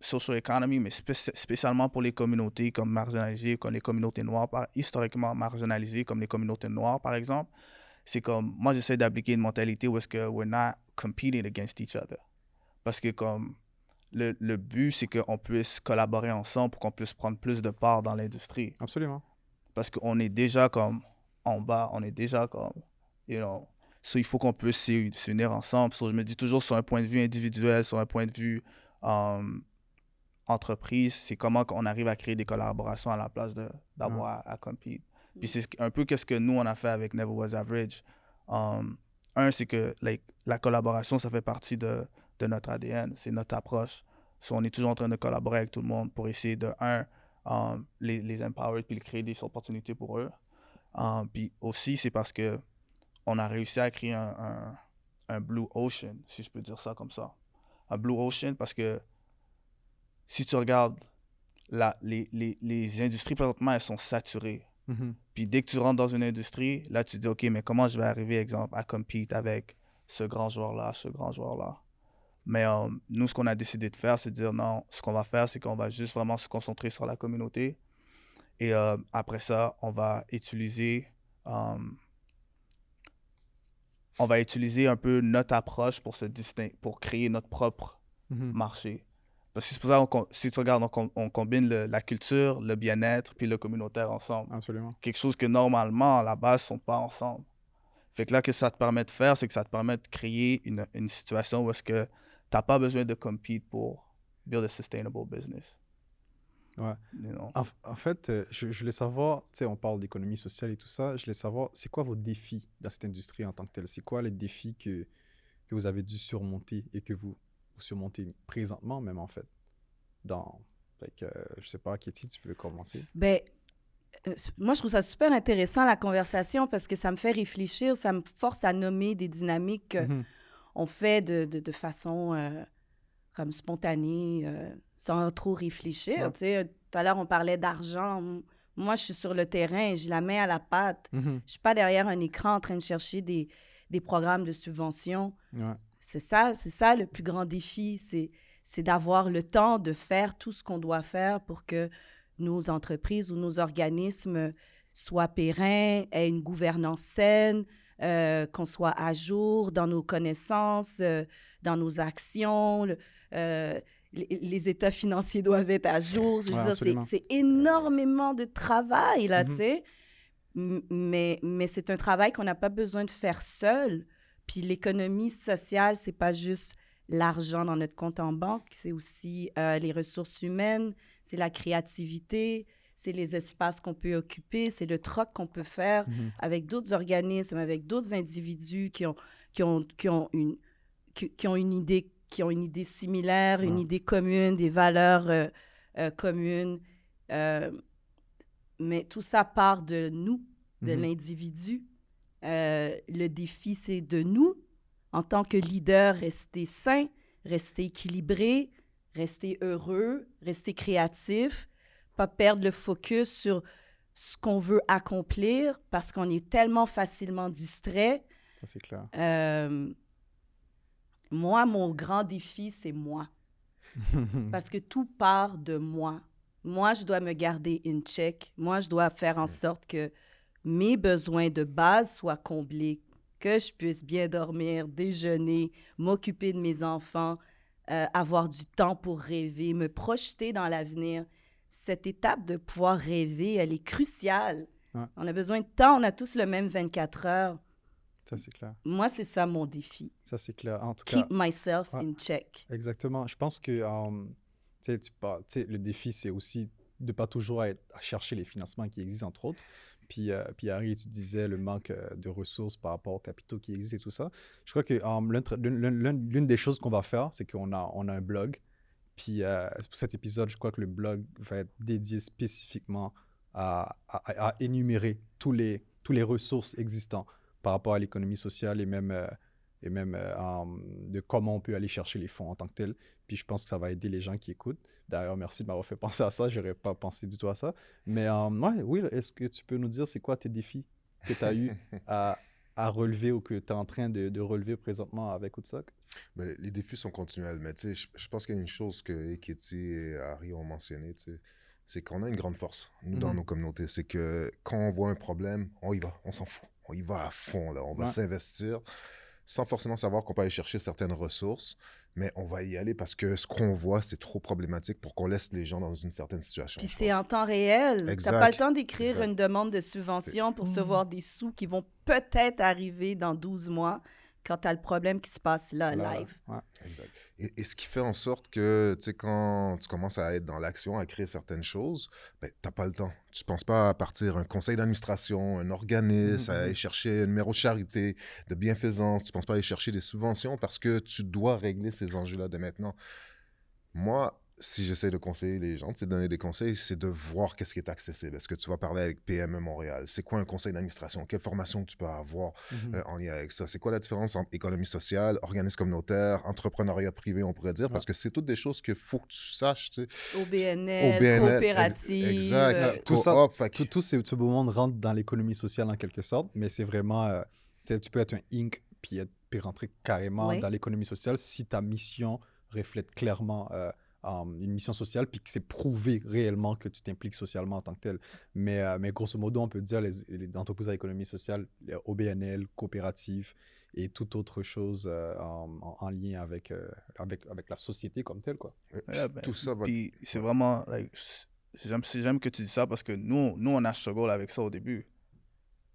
social economy, mais spécialement pour les communautés comme marginalisées, comme les communautés noires, historiquement marginalisées, comme les communautés noires, par exemple, c'est comme, moi, j'essaie d'appliquer une mentalité où est-ce que we're not competing against each other. Parce que comme, le, le but, c'est qu'on puisse collaborer ensemble pour qu'on puisse prendre plus de part dans l'industrie. Absolument. Parce qu'on est déjà comme en bas, on est déjà comme, you know, so il faut qu'on puisse s'unir ensemble. So, je me dis toujours sur un point de vue individuel, sur un point de vue um, entreprise, c'est comment on arrive à créer des collaborations à la place d'avoir à, compete. Puis c'est un peu ce que nous, on a fait avec Never Was Average. Um, un, c'est que la collaboration, ça fait partie de, de notre ADN, c'est notre approche. So, on est toujours en train de collaborer avec tout le monde pour essayer de, un, um, les, les empower puis créer des opportunités pour eux. Um, puis aussi, c'est parce que on a réussi à créer un, un, un, Blue Ocean, si je peux dire ça comme ça. Un Blue Ocean parce que si tu regardes, la, les, les, les industries présentement, elles sont saturées. Mm-hmm. Puis dès que tu rentres dans une industrie, là, tu te dis, OK, mais comment je vais arriver, exemple, à compete avec ce grand joueur-là, ce grand joueur-là? Mais euh, nous, ce qu'on a décidé de faire, c'est de dire, non, ce qu'on va faire, c'est qu'on va juste vraiment se concentrer sur la communauté. Et euh, après ça, on va utiliser... Euh, on va utiliser un peu notre approche pour se distinguer, pour créer notre propre mm-hmm. marché. Parce que c'est pour ça que si tu regardes, on, combine la culture, le bien-être, puis le communautaire ensemble. Absolument. Quelque chose que normalement, à la base, ne sont pas ensemble. Fait que là, ce que ça te permet de faire, c'est que ça te permet de créer une, une situation où est-ce que tu n'as pas besoin de compete pour build a sustainable business. Ouais. En, fait, euh, je, je voulais savoir, tu sais, on parle d'économie sociale et tout ça, je voulais savoir, c'est quoi vos défis dans cette industrie en tant que telle? C'est quoi les défis que, que vous avez dû surmonter et que vous ou surmonter présentement même en fait? Dans fait que, je sais pas Katie tu peux commencer. Ben euh, moi je trouve ça super intéressant la conversation parce que ça me fait réfléchir ça me force à nommer des dynamiques qu'on mm-hmm. fait de, de, de façon euh, comme spontanée euh, sans trop réfléchir tout à l'heure on parlait d'argent moi je suis sur le terrain j'ai la main à la pâte mm-hmm. je suis pas derrière un écran en train de chercher des, des programmes de subvention ouais. C'est ça, c'est ça le plus grand défi, c'est, c'est d'avoir le temps de faire tout ce qu'on doit faire pour que nos entreprises ou nos organismes soient pérennes, aient une gouvernance saine, euh, qu'on soit à jour dans nos connaissances, euh, dans nos actions. Euh, les, états financiers doivent être à jour. c'est, énormément de travail, là, mm-hmm. tu sais. Mais, mais c'est un travail qu'on n'a pas besoin de faire seul. Puis l'économie sociale, c'est pas juste l'argent dans notre compte en banque, c'est aussi les ressources humaines, c'est la créativité, c'est les espaces qu'on peut occuper, c'est le troc qu'on peut faire mhm. avec d'autres organismes, avec d'autres individus qui ont, qui ont, qui ont, une, qui, ont une idée qui ont une idée similaire, une idée commune, des valeurs euh, euh, communes. mais tout ça part de nous, de mhm. l'individu. Euh, le défi, c'est de nous, en tant que leader, rester sain, rester équilibré, rester heureux, rester créatif, pas perdre le focus sur ce qu'on veut accomplir parce qu'on est tellement facilement distrait. Ça, c'est clair. Euh, moi, mon grand défi, c'est moi. parce que tout part de moi. Moi, je dois me garder in check. Moi, je dois faire en sorte que mes besoins de base soient comblés, que je puisse bien dormir, déjeuner, m'occuper de mes enfants, euh, avoir du temps pour rêver, me projeter dans l'avenir. Cette étape de pouvoir rêver, elle est cruciale On a besoin de temps, on a tous le même 24 heures. Ça, c'est clair. Moi, c'est ça mon défi. Ça, c'est clair. En tout Keep myself in check. Exactement. Je pense que um, tu sais, le défi, c'est aussi de pas toujours être à chercher les financements qui existent, entre autres. Puis, euh, puis Harry, tu disais le manque euh, de ressources par rapport aux capitaux qui existent et tout ça. Je crois que um, l'une des choses qu'on va faire, c'est qu'on a, on a un blog. Puis euh, pour cet épisode, je crois que le blog va être dédié spécifiquement à, à, à énumérer tous les, tous les ressources existantes par rapport à l'économie sociale et même, euh, et même euh, de comment on peut aller chercher les fonds en tant que tel. Puis je pense que ça va aider les gens qui écoutent. D'ailleurs, merci de m'avoir fait penser à ça. Je n'aurais pas pensé du tout à ça. Mais ouais, oui, est-ce que tu peux nous dire c'est quoi tes défis que tu as eu à, à, relever ou que tu es en train de, de, relever présentement avec Woodstock? Les défis sont continuels, mais je, je pense qu'il y a une chose que Ekiti et Harry ont mentionné, c'est qu'on a une grande force, nous, dans mm-hmm. nos communautés. C'est que quand on voit un problème, on y va, on s'en fout on y va à fond, là. On va s'investir sans forcément savoir qu'on peut aller chercher certaines ressources, mais on va y aller parce que ce qu'on voit, c'est trop problématique pour qu'on laisse les gens dans une certaine situation. Puis c'est en temps réel. Tu n'as pas le temps d'écrire une demande de subvention pour recevoir des sous qui vont peut-être arriver dans 12 mois quand tu as le problème qui se passe là, live. Exact. Et, ce qui fait en sorte que, tu sais, quand tu commences à être dans l'action, à créer certaines choses, ben, tu n'as pas le temps. Tu ne penses pas à partir un conseil d'administration, un organisme, à mm-hmm. aller chercher un numéro de charité, de bienfaisance. Tu ne penses pas à aller chercher des subventions parce que tu dois régler ces enjeux-là de maintenant. Moi, si j'essaie de conseiller les gens, de donner des conseils, c'est de voir qu'est-ce qui est accessible. Est-ce que tu vas parler avec PME Montréal? C'est quoi un conseil d'administration? Quelle formation tu peux avoir mhm. euh, en lien avec ça? C'est quoi la différence entre économie sociale, organisme communautaire, entrepreneuriat privé, on pourrait dire? Parce que c'est toutes des choses qu'il faut que tu saches. Tu sais. OBNL, coopérative. Exact. Euh, tout ça, tout, tout ce, monde rentre dans l'économie sociale en quelque sorte, mais c'est vraiment... Euh, tu peux être un Inc. puis, être, puis rentrer carrément dans l'économie sociale si ta mission reflète clairement une mission sociale, puis que c'est prouvé réellement que tu t'impliques socialement en tant que tel. Mais, euh, mais grosso modo, on peut dire les, les entreprises à économie sociale, OBNL, coopératives et toute autre chose euh, en, lien avec, euh, avec, avec la société comme telle. Quoi. Ben, tout ça Puis c'est vraiment... Like, J'aime que tu dis ça parce que nous, nous, on a struggle avec ça au début.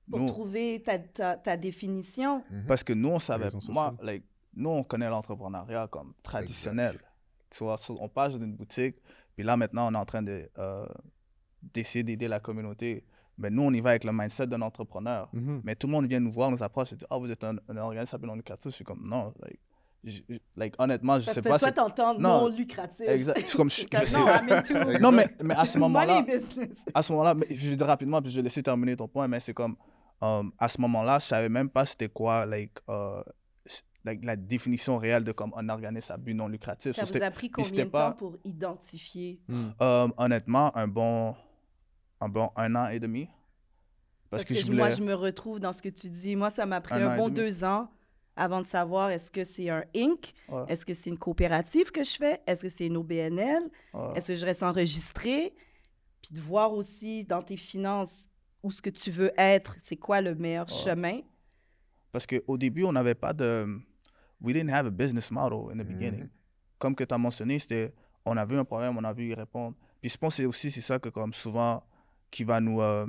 Pour trouver ta, ta, ta définition. Parce que nous, on savait... Moi, like, nous, on connaît l'entrepreneuriat comme traditionnel. Tu vois, on passe d'une boutique, puis là, maintenant, on est en train de, euh, d'essayer d'aider la communauté. Mais nous, on y va avec le mindset d'un entrepreneur. Mm-hmm. Mais tout le monde vient nous voir, nous approche et dit Ah, vous êtes un, organisme non lucratif. Je suis comme Non. Like, honnêtement, je Parce sais que pas. Toi, t'entends non, lucratif. Exact. Je, comme, je, non, mais, mais à ce moment-là. à ce moment-là, je dis rapidement, puis je vais laisser terminer ton point, mais c'est comme. Um, à ce moment-là, je savais même pas c'était quoi, like, uh, la, définition réelle de comme un organisme à but non lucratif. Ça vous a pris combien de temps pour identifier? Hmm. euh, Honnêtement, un bon, un bon un an et demi. Parce, que, moi, je me retrouve dans ce que tu dis. Moi, ça m'a pris un, bon deux ans avant de savoir est-ce que c'est un Inc., est-ce que c'est une coopérative que je fais, est-ce que c'est une OBNL, est-ce que je reste enregistré, puis de voir aussi dans tes finances où ce que tu veux être, c'est quoi le meilleur chemin? Parce qu'au début, on n'avait pas de we didn't have a business model in the beginning. Mm-hmm. Comme que tu as mentionné, c'était on a vu un problème, on a vu y répondre. Puis je pense que c'est aussi c'est ça que comme souvent qui va nous euh,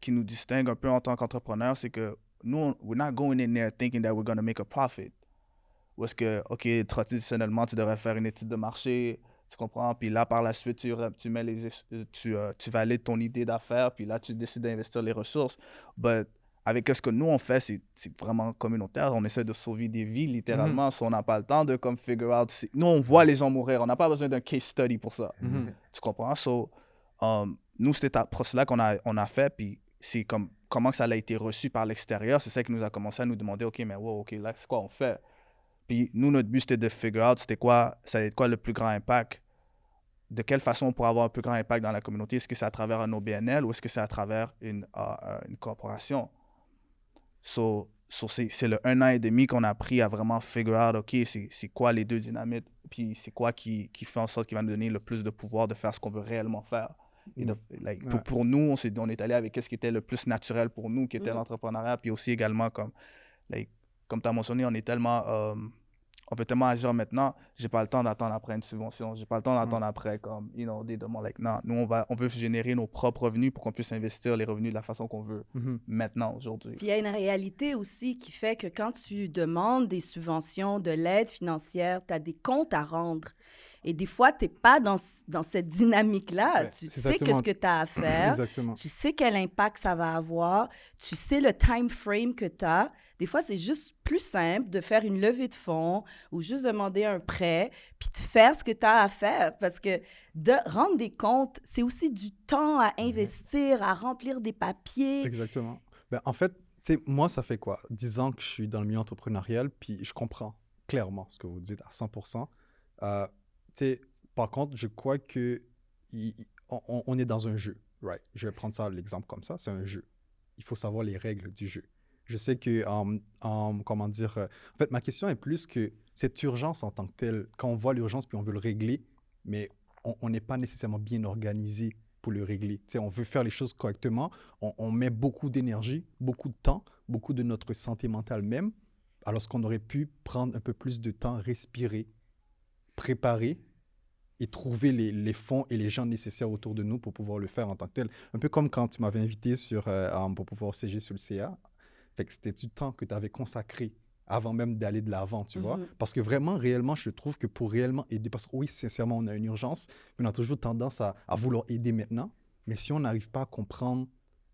qui nous distingue un peu en tant qu'entrepreneur, c'est que nous we're not going in there thinking that we're going to make a profit. Ou est-ce que OK, traditionnellement tu devrais faire une étude de marché, tu comprends, puis là par la suite tu, tu mets les tu, euh, tu valides ton idée d'affaires, puis là tu décides d'investir les ressources. But avec ce que nous on fait, c'est vraiment communautaire. On essaie de sauver des vies littéralement. Mm-hmm. on n'a pas le temps de comme figure out. Nous on voit les gens mourir. On n'a pas besoin d'un case study pour ça. Mm-hmm. Tu comprends? So, um, nous cette approche-là qu'on a, on a fait, puis c'est comme comment ça a été reçu par l'extérieur. C'est ça qui nous a commencé à nous demander, ok, mais wow, ok, là c'est quoi on fait? Puis nous notre but c'était de figure out c'était quoi, ça allait être quoi le plus grand impact? De quelle façon on pourrait avoir un plus grand impact dans la communauté? Est-ce que c'est à travers un OBNL ou est-ce que c'est à travers une, uh, uh, une corporation? So, c'est le un an et demi qu'on a pris à vraiment figure out, OK, c'est quoi les deux dynamites, puis c'est quoi qui, qui, fait en sorte qu'il va nous donner le plus de pouvoir de faire ce qu'on veut réellement faire. Et mm. like, pour, pour, nous, on, est, on est allé avec ce qui était le plus naturel pour nous, qui était mm. l'entrepreneuriat, puis aussi également, comme, like, comme tu as mentionné, on est tellement... Um, on peut tellement agir maintenant, j'ai pas le temps d'attendre après une subvention, j'ai pas le temps d'attendre après comme, you know, des demandes. Like, non, nous, on, va, on peut générer nos propres revenus pour qu'on puisse investir les revenus de la façon qu'on veut Mhm. maintenant, aujourd'hui. Puis il y a une réalité aussi qui fait que quand tu demandes des subventions, de l'aide financière, tu as des comptes à rendre. Et des fois, tu n'es pas dans, dans cette dynamique-là. Ouais, tu sais qu'est-ce que tu as à faire. Exactement. Tu sais quel impact ça va avoir. Tu sais le time frame que tu as. Des fois, c'est juste plus simple de faire une levée de fonds ou juste demander un prêt, puis de faire ce que tu as à faire. Parce que de rendre des comptes, c'est aussi du temps à investir, à remplir des papiers. Exactement. Ben, en fait, tu sais, moi, ça fait quoi? 10 ans que je suis dans le milieu entrepreneurial, puis je comprends clairement ce que vous dites à 100%. Euh, par contre, je crois que on, est dans un jeu, right? Je vais prendre ça l'exemple comme ça, c'est un jeu. Il faut savoir les règles du jeu. Je sais que, euh, euh, comment dire, euh, en fait, ma question est plus que cette urgence en tant que telle, quand on voit l'urgence puis on veut le régler, mais on n'est pas nécessairement bien organisé pour le régler. Tu sais, on veut faire les choses correctement, on, on met beaucoup d'énergie, beaucoup de temps, beaucoup de notre santé mentale même, alors qu'on aurait pu prendre un peu plus de temps, respirer, préparer et trouver les, les fonds et les gens nécessaires autour de nous pour pouvoir le faire en tant que tel. Un peu comme quand tu m'avais invité sur, euh, pour pouvoir siéger sur le CA. Fait que c'était du temps que tu avais consacré avant même d'aller de l'avant, tu vois. Mhm. Parce que vraiment, réellement, je trouve que pour réellement aider, parce que oui, sincèrement, on a une urgence, mais on a toujours tendance à, à vouloir aider maintenant. Mais si on n'arrive pas à comprendre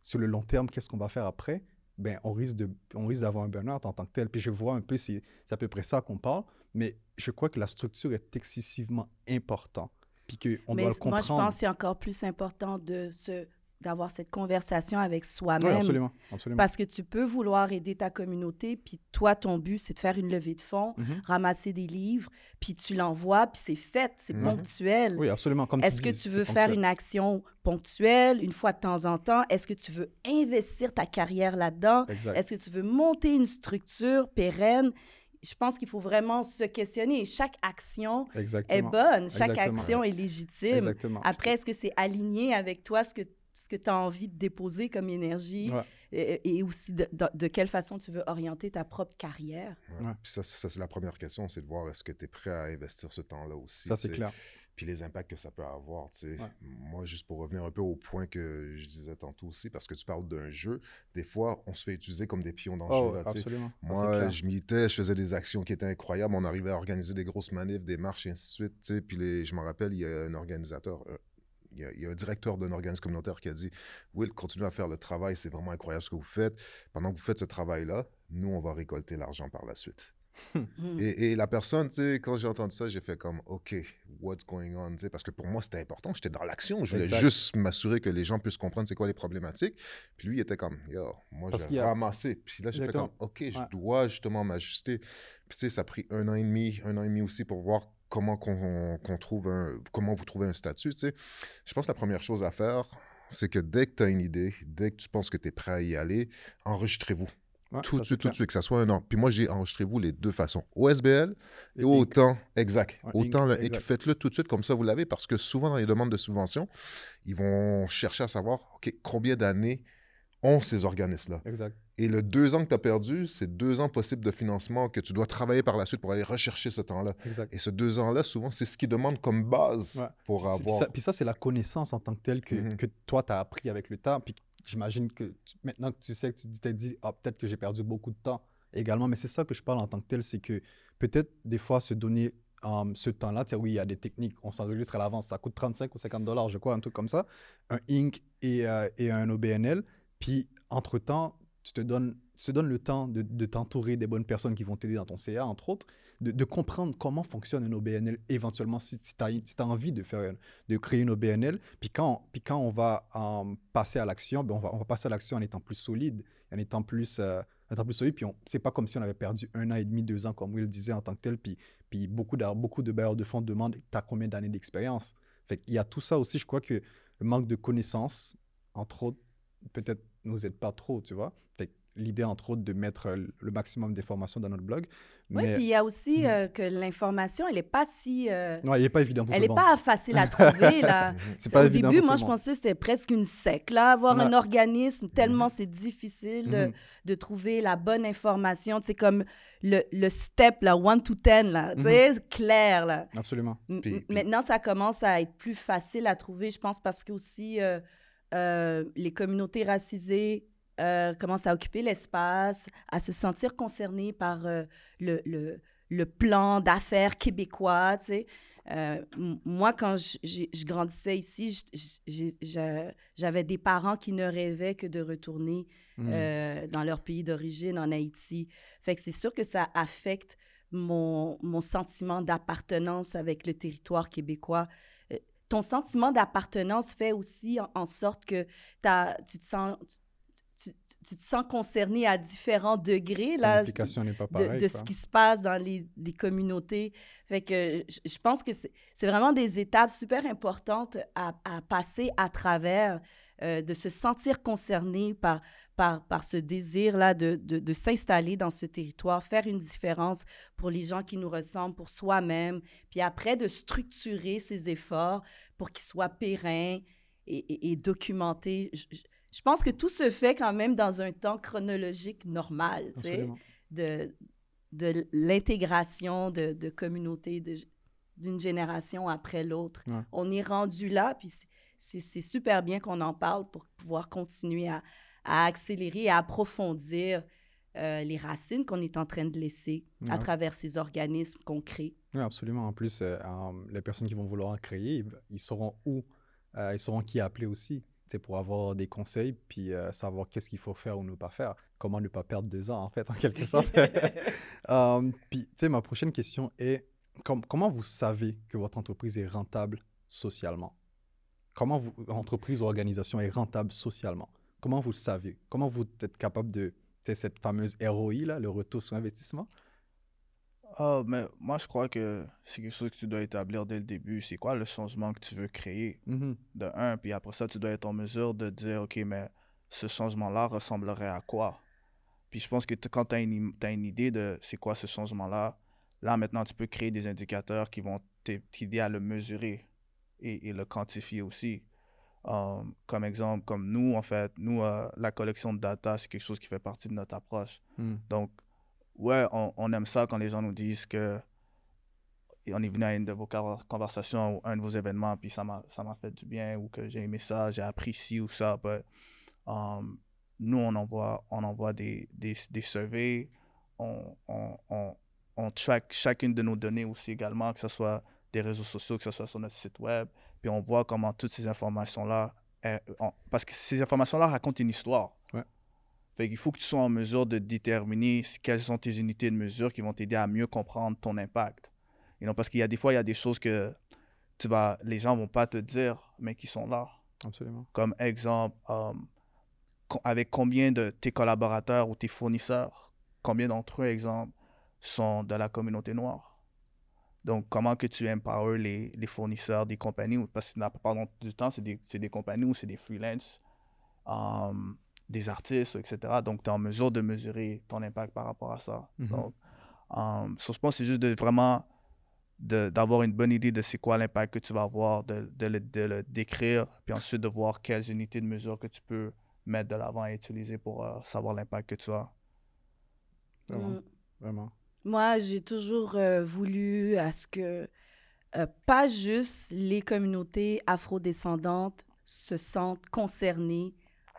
sur le long terme qu'est-ce qu'on va faire après, ben, on risque de, on risque d'avoir un burn-out en tant que tel. Puis je vois un peu, c'est c'est à peu près ça qu'on parle, mais je crois que la structure est excessivement importante. Puis qu'on doit le moi, comprendre. je pense que c'est encore plus important de se d'avoir cette conversation avec Oui, soi-même. absolument, absolument. Parce que tu peux vouloir aider ta communauté, puis toi, ton but, c'est de faire une levée de fonds, Mhm. ramasser des livres, puis tu l'envoies, puis c'est fait, c'est Mhm. ponctuel. Oui, absolument. Est-ce que tu veux faire ponctuel. une action ponctuelle, une fois de temps en temps? Est-ce que tu veux investir ta carrière là-dedans? Est-ce que tu veux monter une structure pérenne? Je pense qu'il faut vraiment se questionner. Chaque action est bonne, chaque Exactement. action est légitime. Exactement. Après, est-ce que c'est aligné avec toi, ce que, ce que tu as envie de déposer comme énergie Ouais. et, et aussi de, de- de quelle façon tu veux orienter ta propre carrière? Ouais. Ouais. Puis ça, c'est la première question, c'est de voir est-ce que tu es prêt à investir ce temps-là aussi. Ça, c'est clair. Puis les impacts que ça peut avoir. tu sais. Ouais. Moi, juste pour revenir un peu au point que je disais tantôt aussi, parce que tu parles d'un jeu, des fois, on se fait utiliser comme des pions dans le Oh, jeu. Là, absolument. Moi, je militais, je faisais des actions qui étaient incroyables. On arrivait à organiser des grosses manifs, des marches et ainsi de suite. Puis les, je me rappelle, il y a un organisateur, y a, il y a un directeur d'un organisme communautaire qui a dit Will, continuez à faire le travail, c'est vraiment incroyable ce que vous faites. Pendant que vous faites ce travail-là, nous, on va récolter l'argent par la suite. Hmm. Et, et la personne, tu sais, quand j'ai entendu ça, j'ai fait comme, OK, what's going on? tu sais, Parce que pour moi, c'était important. J'étais dans l'action. Je voulais Exact. juste m'assurer que les gens puissent comprendre c'est quoi les problématiques. Puis lui, il était comme, yo, moi, y vais a- ramasser. Puis là, j'ai fait comme. OK, je dois justement m'ajuster. Puis tu sais, ça a pris un an et demi, un an et demi aussi pour voir comment qu'on trouve un, comment vous trouvez un statut, tu sais. Je pense que la première chose à faire, c'est que dès que tu as une idée, dès que tu penses que tu es prêt à y aller, enregistrez-vous Ouais, tout de suite, tout de suite, que ça soit un an. Puis moi, j'ai enregistrez-vous les deux façons, OSBL et Et autant, exact, Ouais, autant Inc, le- et faites-le tout de suite comme ça, vous l'avez, parce que souvent dans les demandes de subvention, ils vont chercher à savoir, OK, combien d'années ont ces organismes-là? Exact. Et le deux ans que tu as perdu, c'est deux ans possibles de financement que tu dois travailler par la suite pour aller rechercher ce temps-là. Et ce deux ans-là, souvent, c'est ce qu'ils demandent comme base Ouais. pour Puis avoir... ça, puis ça, c'est la connaissance en tant que telle que, Mhm. que toi, tu as appris avec le temps. Puis j'imagine que tu- maintenant que tu sais que tu t'es dit, ah, peut-être que j'ai perdu beaucoup de temps également. Mais c'est ça que je parle en tant que tel, c'est que peut-être des fois se donner um, ce temps-là, tu sais, oui, il y a des techniques, on s'enregistre à l'avance, ça coûte 35 ou 50 dollars, je crois, un truc comme ça, un Inc. et, euh, et un OBNL. Puis entre-temps, tu te donnes, te donnes le temps de, de t'entourer des bonnes personnes qui vont t'aider dans ton CA, entre autres, de, comprendre comment fonctionne un OBNL éventuellement si, tu as, envie de, faire, une- de créer une OBNL. Puis quand, puis quand on va euh, passer à l'action, ben on, va, on va passer à l'action en étant plus solide, en étant plus, euh, étant plus solide. Puis c'est pas comme si on avait perdu un an et demi, deux ans, comme Will disait en tant que tel. Puis, puis beaucoup, de, beaucoup de bailleurs de fonds demandent tu as combien d'années d'expérience? Qu'il y a tout ça aussi, je crois que le manque de connaissances, entre autres, peut-être nous aide pas trop, tu vois. Fait l'idée, entre autres, de mettre le maximum d'informations dans notre blog. Oui, puis il y a aussi mhm. que l'information, elle n'est pas si... non, elle n'est pas évidente pour Elle n'est pas facile à trouver, là. c'est pas Au début, moi, je pensais que c'était presque une sec, là, avoir un organisme, tellement mhm. c'est difficile de, de, trouver la bonne information. C'est comme le, le, step, là, one to ten, là, tu sais, clair, là. Absolument. Maintenant, ça commence à être plus facile à trouver, je pense, parce que aussi euh, les communautés racisées euh, commencent à occuper l'espace, à se sentir concernées par euh, le, le, le, plan d'affaires québécois, tu sais. moi, quand je, grandissais ici, j'avais des parents qui ne rêvaient que de retourner mmh. dans leur pays d'origine, en Haïti. Fait que c'est sûr que ça affecte mon, mon sentiment d'appartenance avec le territoire québécois ton sentiment d'appartenance fait aussi en, sorte que tu te sens... Tu, te sens concerné à différents degrés là, de, ce qui se passe dans les, les communautés. Fait que je, pense que c'est vraiment des étapes super importantes à, à passer à travers, euh, de se sentir concerné par, par, par ce désir-là de, de, de s'installer dans ce territoire, faire une différence pour les gens qui nous ressemblent, pour soi-même, puis après de structurer ses efforts pour qu'ils soient pérennes et, et, documentés. Je, pense que tout se fait quand même dans un temps chronologique normal, de, de l'intégration de, de communautés d'une génération après l'autre. On est rendu là, puis c'est super bien qu'on en parle pour pouvoir continuer à, à accélérer et à approfondir euh, les racines qu'on est en train de laisser à travers ces organismes qu'on crée. Oui, absolument. En plus, euh, les personnes qui vont vouloir en créer, ils sauront où, euh, ils sauront qui appeler aussi pour avoir des conseils, puis savoir qu'est-ce qu'il faut faire ou ne pas faire. Comment ne pas perdre deux ans, en fait, en quelque sorte. puis, tu sais, ma prochaine question est, comment vous savez que votre entreprise est rentable socialement? Comment vous, entreprise ou organisation est rentable socialement? Comment vous le savez? Comment vous êtes capable de... Cette fameuse ROI, là, le retour sur investissement? Oh, mais moi, je crois que c'est quelque chose que tu dois établir dès le début. C'est quoi le changement que tu veux créer, mm-hmm. de un. Puis après ça, tu dois être en mesure de dire, OK, mais ce changement-là ressemblerait à quoi? Puis je pense que quand tu as, as, une idée de c'est quoi ce changement-là, là, maintenant, tu peux créer des indicateurs qui vont t'aider à le mesurer et, et, le quantifier aussi. Euh, comme exemple, comme nous, en fait, nous, euh, la collection de data, c'est quelque chose qui fait partie de notre approche. Hmm. Donc, ouais, on, on, aime ça quand les gens nous disent que on est venu à une de vos conversations ou un de vos événements, puis ça m'a fait du bien, ou que j'ai aimé ça, j'ai appris ci ou ça. Um, nous, on envoie, on envoie des, des, des surveys, on, on, on, on track chacune de nos données aussi également, que ce soit des réseaux sociaux, que ce soit sur notre site web, puis on voit comment toutes ces informations-là, parce que ces informations-là racontent une histoire. Ouais. Fait qu'il faut que tu sois en mesure de déterminer quelles sont tes unités de mesure qui vont t'aider à mieux comprendre ton impact. Et non, parce qu'il y a des fois, il y a des choses que tu vas, les gens vont pas te dire, mais qui sont là. Absolument. Comme exemple, euh, avec combien de tes collaborateurs ou tes fournisseurs, combien d'entre eux, exemple, sont de la communauté noire? Donc, comment que tu empowers les, les fournisseurs des compagnies, parce que la plupart du temps, c'est des, des, compagnies ou c'est des freelances, um, des artistes, etc. Donc, tu es en mesure de mesurer ton impact par rapport à ça. Mm-hmm. Donc, um, je pense c'est juste de vraiment d'avoir une bonne idée de c'est quoi l'impact que tu vas avoir, de, de, le, de, le, décrire, puis ensuite de voir quelles unités de mesure que tu peux mettre de l'avant et utiliser pour euh, savoir l'impact que tu as. Vraiment, mm. vraiment. Moi, j'ai toujours euh, voulu à ce que euh, pas juste les communautés afrodescendantes se sentent concernées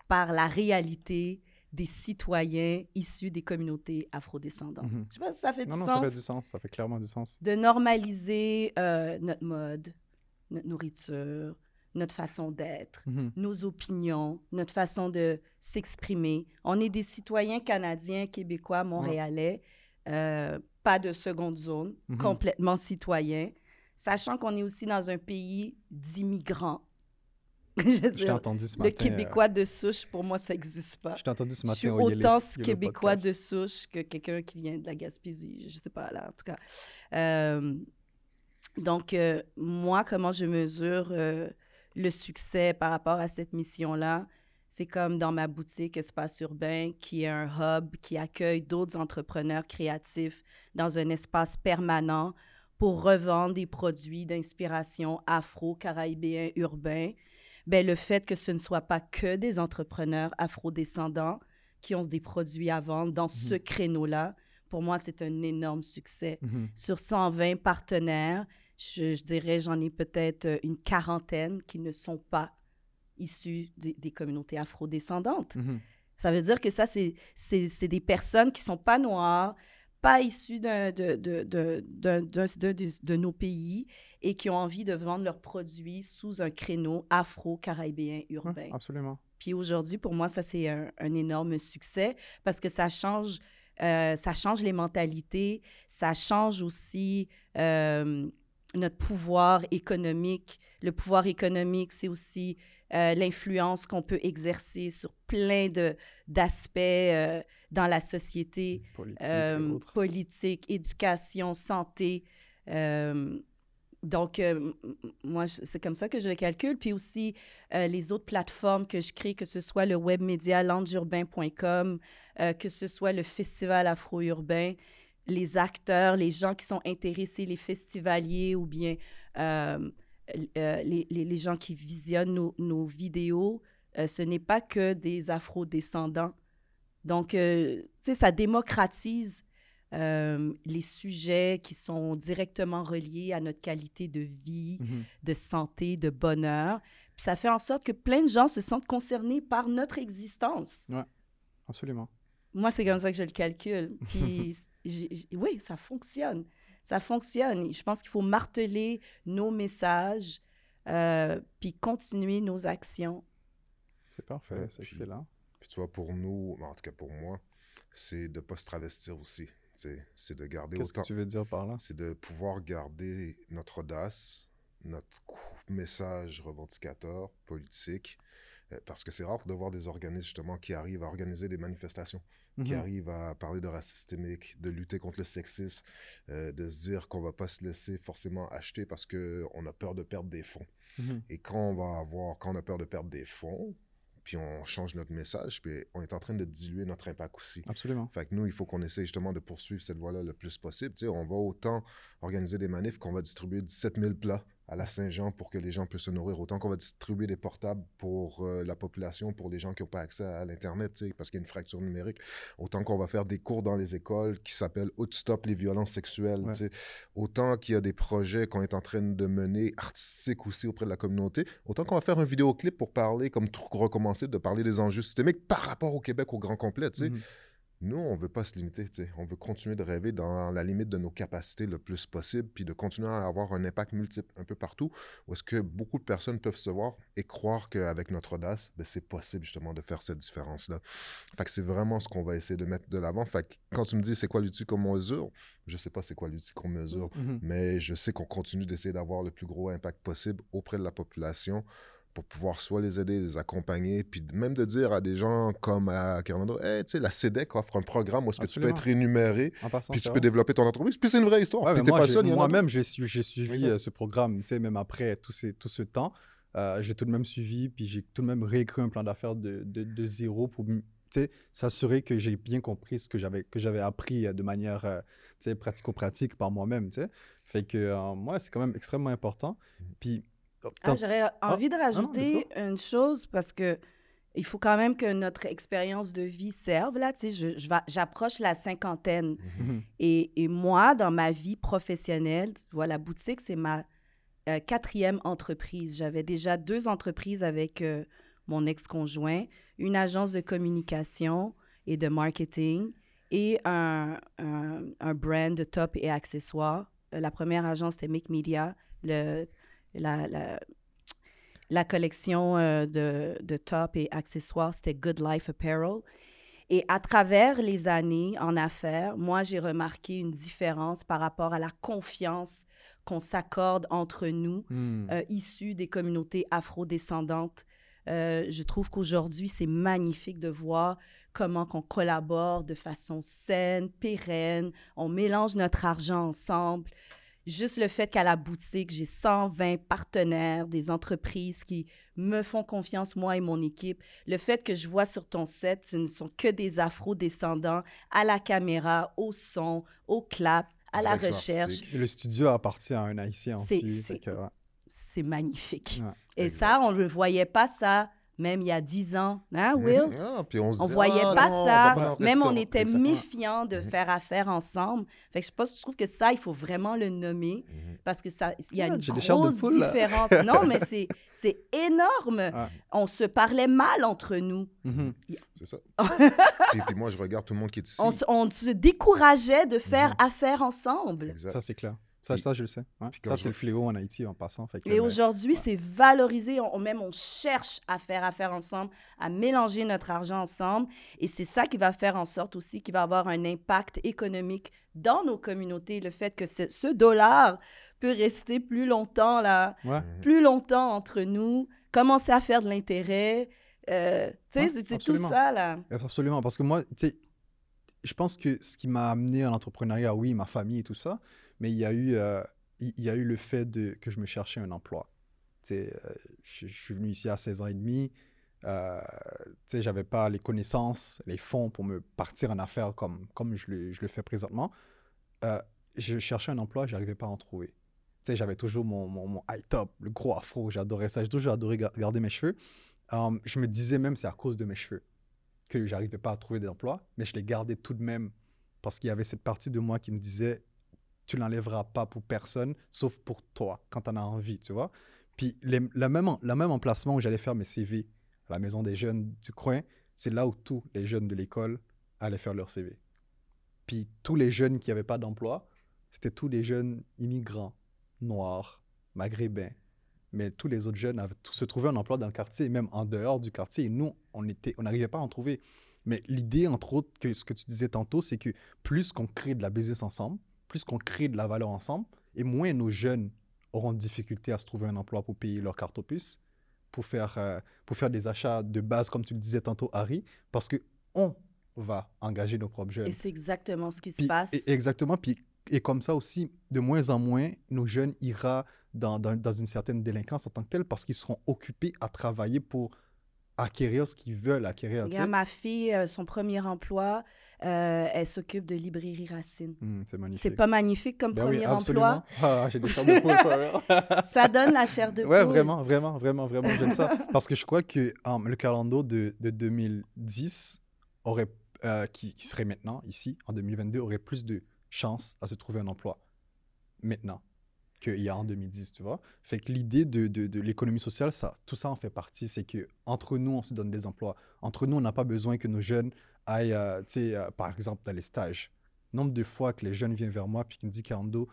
par la réalité des citoyens issus des communautés afrodescendantes. Mhm. Je sais pas si ça fait du sens. Non, ça fait du sens. Ça fait clairement du sens. De normaliser euh, notre mode, notre nourriture, notre façon d'être, mhm. nos opinions, notre façon de s'exprimer. On est des citoyens canadiens, québécois, montréalais. Euh, pas de seconde zone, mhm. complètement citoyen, sachant qu'on est aussi dans un pays d'immigrants. Je entendu ce matin. Le Québécois de souche, pour moi, ça n'existe pas. Je t'ai entendu ce matin. Je suis autant Québécois de souche que quelqu'un qui vient de la Gaspésie. Je ne sais pas, là, en tout cas. Euh, donc, euh, moi, comment je mesure le succès par rapport à cette mission-là? C'est comme dans ma boutique Espace Urbain, qui est un hub qui accueille d'autres entrepreneurs créatifs dans un espace permanent pour revendre des produits d'inspiration afro-caribéen urbain. Ben, le fait que ce ne soit pas que des entrepreneurs afro-descendants qui ont des produits à vendre dans ce mhm. créneau-là, pour moi, c'est un énorme succès. Mhm. Sur 120 partenaires, je, dirais, j'en ai peut-être euh, une quarantaine qui ne sont pas issus des, communautés afrodescendantes. Mm Ça veut dire que ça, c'est des personnes qui ne sont pas noires, pas issues de, de, de, de, nos pays et qui ont envie de vendre leurs produits sous un créneau afro-caribéen urbain. absolument. Puis aujourd'hui, pour moi, ça, c'est un, un, énorme succès parce que ça change, euh, ça change les mentalités, ça change aussi euh, notre pouvoir économique. Le pouvoir économique, c'est aussi euh, l'influence qu'on peut exercer sur plein d'aspects euh, dans la société, politique, euh, politique éducation, santé. donc, moi, c'est comme ça que je le calcule. Puis aussi, les autres plateformes que je crée, que ce soit le web média landurbain.com, que ce soit le festival afro-urbain, les acteurs, les gens qui sont intéressés, les festivaliers ou bien euh, euh, les, les, gens qui visionnent nos, nos vidéos, euh, ce n'est pas que des afro-descendants. Donc, tu sais, ça démocratise les sujets qui sont directement reliés à notre qualité de vie, mm-hmm. de santé, de bonheur. Puis ça fait en sorte que plein de gens se sentent concernés par notre existence. Oui, absolument. Moi, c'est comme ça que je le calcule. Puis, oui, ça fonctionne. Ça fonctionne. Je pense qu'il faut marteler nos messages, euh, puis continuer nos actions. C'est parfait, c'est excellent. Puis tu vois, pour nous, en tout cas pour moi, c'est de ne pas se travestir aussi. C'est de garder Qu'est-ce que tu veux dire par là? C'est de pouvoir garder notre audace, notre message revendicateur, politique, euh, parce que c'est rare de voir des organismes justement qui arrivent à organiser des manifestations, qui mhm. arrivent à parler de racisme systémique, de lutter contre le sexisme, euh, de se dire qu'on va pas se laisser forcément acheter parce qu'on a peur de perdre des fonds. Mhm. Et quand on va avoir, quand on a peur de perdre des fonds, puis on change notre message, puis on est en train de diluer notre impact aussi. Absolument. Fait que nous, il faut qu'on essaie justement de poursuivre cette voie-là le plus possible. Tu sais, on va autant organiser des manifs qu'on va distribuer 17 000 plats à la Saint-Jean pour que les gens puissent se nourrir, autant qu'on va distribuer des portables pour euh, la population, pour les gens qui n'ont pas accès à, l'Internet, parce qu'il y a une fracture numérique, autant qu'on va faire des cours dans les écoles qui s'appellent Outstop les violences sexuelles, autant qu'il y a des projets qu'on est en train de mener artistiques aussi auprès de la communauté, autant qu'on va faire un vidéoclip pour parler, comme recommencer, de parler des enjeux systémiques par rapport au Québec au grand complet. tu sais. Mm-hmm. Nous, on ne veut pas se limiter. On veut continuer de rêver dans la limite de nos capacités le plus possible, puis de continuer à avoir un impact multiple un peu partout, où est-ce que beaucoup de personnes peuvent se voir et croire qu'avec notre audace, ben, c'est possible justement de faire cette différence-là. Fait que c'est vraiment ce qu'on va essayer de mettre de l'avant. Fait que quand tu me dis c'est quoi l'outil qu'on mesure, je ne sais pas c'est quoi l'outil qu'on mesure, mm-hmm. mais je sais qu'on continue d'essayer d'avoir le plus gros impact possible auprès de la population pour pouvoir soit les aider, les accompagner, puis même de dire à des gens comme à Carnado, hey, tu sais, la CEDEC offre un programme où est-ce que tu peux être rémunéré, puis tu peux développer ton entreprise. Puis c'est une vraie histoire. moi, même j'ai suivi euh, ce programme, tu sais, même après tout, ces, tout ce temps. Euh, j'ai tout de même suivi, puis j'ai tout de même réécrit un plan d'affaires de, de, zéro pour s'assurer que j'ai bien compris ce que j'avais que j'avais appris euh, de manière pratico-pratique par moi-même. Fait que moi, c'est quand même extrêmement important. Mmh. Puis ah, j'aurais ah, envie de rajouter une chose parce que il faut quand même que notre expérience de vie serve. Là, tu sais, j'approche la cinquantaine. Mhm. et, et, moi, dans ma vie professionnelle, tu vois, la boutique, c'est ma euh, quatrième entreprise. J'avais déjà deux entreprises avec euh, mon ex-conjoint, une agence de communication et de marketing et un, un, un brand de top et accessoires. La première agence, c'était Make Media. Le la, la, la collection euh, de, de top et accessoires, c'était Good Life Apparel. Et à travers les années en affaires, moi, j'ai remarqué une différence par rapport à la confiance qu'on s'accorde entre nous, hmm. euh, issus des communautés afro-descendantes. Euh, je trouve qu'aujourd'hui, c'est magnifique de voir comment qu'on collabore de façon saine, pérenne. On mélange notre argent ensemble juste le fait qu'à la boutique, j'ai 120 partenaires, des entreprises qui me font confiance, moi et mon équipe. Le fait que je vois sur ton set, ce ne sont que des afro-descendants à la caméra, au son, au clap, à la recherche. le studio appartient à un haïtien aussi. C'est magnifique. Et ça, on ne voyait pas ça même il y a dix ans, hein. Will? Ah, on ne voyait ah, pas ça. même on était méfiants de mhm. faire affaire ensemble. Fait que je, pense, je trouve que ça, il faut vraiment le nommer mhm. parce que ça, il y a une grosse différence. non, mais c'est énorme. On se parlait mal entre nous. C'est ça. et puis moi, je regarde tout le monde qui est ici. On, on se décourageait de faire affaire ensemble. Ça, c'est clair. Ça, je le sais. Ça, c'est le fléau en Haïti en passant. Fait et aujourd'hui, c'est valorisé. On, même, on cherche à faire affaire ensemble, à mélanger notre argent ensemble. Et c'est ça qui va faire en sorte aussi qu'il va avoir un impact économique dans nos communautés. Le fait que ce, dollar peut rester plus longtemps, là, plus longtemps entre nous, commencer à faire de l'intérêt. Euh, tu sais, c'est tout ça, là. Absolument. Parce que moi, tu sais, je pense que ce qui m'a amené à l'entrepreneuriat, oui, ma famille et tout ça, mais il y a eu, euh, il y a eu le fait de, que je me cherchais un emploi. Euh, je, je, suis venu ici à 16 ans et demi. Euh, je n'avais pas les connaissances, les fonds pour me partir en affaires comme, comme je, le, je le fais présentement. Euh, je cherchais un emploi, je n'arrivais pas à en trouver. J'avais toujours mon, high top, le gros afro, j'adorais ça. J'ai toujours adoré garder mes cheveux. je me disais même c'est à cause de mes cheveux que j'arrivais pas à trouver d'emploi, mais je les gardais tout de même parce qu'il y avait cette partie de moi qui me disait tu l'enlèveras pas pour personne, sauf pour toi, quand tu en as envie, tu vois. Puis le même, la même emplacement où j'allais faire mes CV, à la maison des jeunes du coin, c'est là où tous les jeunes de l'école allaient faire leur CV. Puis tous les jeunes qui n'avaient pas d'emploi, c'était tous les jeunes immigrants, noirs, maghrébins. Mais tous les autres jeunes avaient, se trouvaient un emploi dans le quartier, même en dehors du quartier. Et nous, on n'arrivait on pas à en trouver. Mais l'idée, entre autres, que ce que tu disais tantôt, c'est que plus qu'on crée de la business ensemble, plus qu'on crée de la valeur ensemble, et moins nos jeunes auront de difficulté à se trouver un emploi pour payer leur carte opus, pour faire, euh, pour faire des achats de base, comme tu le disais tantôt, Harry, parce que on va engager nos propres jeunes. Et c'est exactement ce qui se passe. Et, exactement. Puis, et comme ça aussi, de moins en moins, nos jeunes iront dans, dans, dans une certaine délinquance en tant que telle parce qu'ils seront occupés à travailler pour acquérir ce qu'ils veulent acquérir. Regarde, ma fille, euh, son premier emploi, euh, elle s'occupe de librairie Racine. Hmm, c'est magnifique. C'est pas magnifique comme ben premier emploi? Ah, j'ai des de Ça donne la chair de poule. Ouais, vraiment, vraiment, vraiment, vraiment, j'aime ça. Parce que je crois que le calendrier de, de 2010 aurait, euh, qui, qui serait maintenant, ici, en 2022, aurait plus de chances à se trouver un emploi maintenant qu'il y a en 2010, tu vois. Fait que l'idée de, de, l'économie sociale, ça, tout ça en fait partie. C'est que entre nous, on se donne des emplois. Entre nous, on n'a pas besoin que nos jeunes aillent, euh, euh, par exemple, dans les stages. Nombre de fois que les jeunes viennent vers moi puis qu'ils me disent Carando,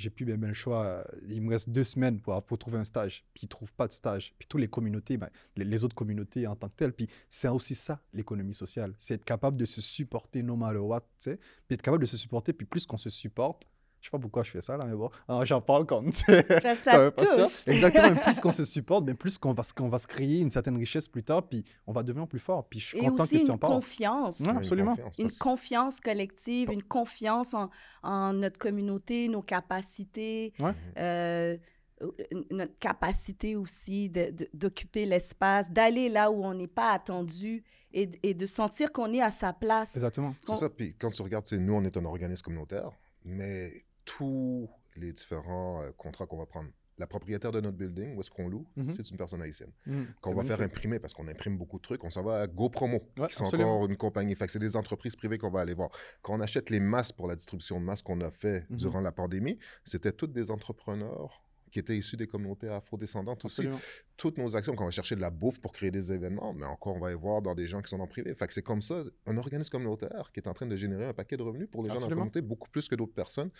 j'ai plus bien, le choix. Euh, il me reste deux semaines pour, pour trouver un stage. Puis ils ne trouvent pas de stage. Puis toutes les communautés, ben, les, autres communautés en tant que telles. Puis c'est aussi ça, l'économie sociale. C'est être capable de se supporter no matter what, tu sais. Puis être capable de se supporter. Puis plus qu'on se supporte, je sais pas pourquoi je fais ça, là, mais bon, j'en parle comme. ça touche. Exactement. plus qu'on se supporte, mais plus qu'on va, qu'on va se créer une certaine richesse plus tard, puis on va devenir plus fort. Puis je suis content que tu en parles. Confiance. absolument. Une confiance. Une confiance collective, une confiance en, en, notre communauté, nos capacités. Euh, notre capacité aussi d'occuper l'espace, d'aller là où on n'est pas attendu et, et de sentir qu'on est à sa place. Exactement. C'est ça. Puis quand tu regardes, nous, on est un organisme communautaire, mais tous les différents euh, contrats qu'on va prendre. La propriétaire de notre building, où est-ce qu'on loue, mhm. c'est une personne haïtienne. Mhm. Qu'on va faire imprimer, parce qu'on imprime beaucoup de trucs, on s'en va à GoPromo, qui sont encore une compagnie. Fait c'est des entreprises privées qu'on va aller voir. Quand on achète les masques pour la distribution de masques qu'on a fait mhm. durant la pandémie, c'était toutes des entrepreneurs qui étaient issus des communautés afro-descendantes aussi. Toutes nos actions, quand on va chercher de la bouffe pour créer des événements, mais encore, on va y voir dans des gens qui sont en privé. Fait que c'est comme ça, un organisme communautaire qui est en train de générer un paquet de revenus pour les gens dans la communauté, beaucoup plus que d'autres personnes,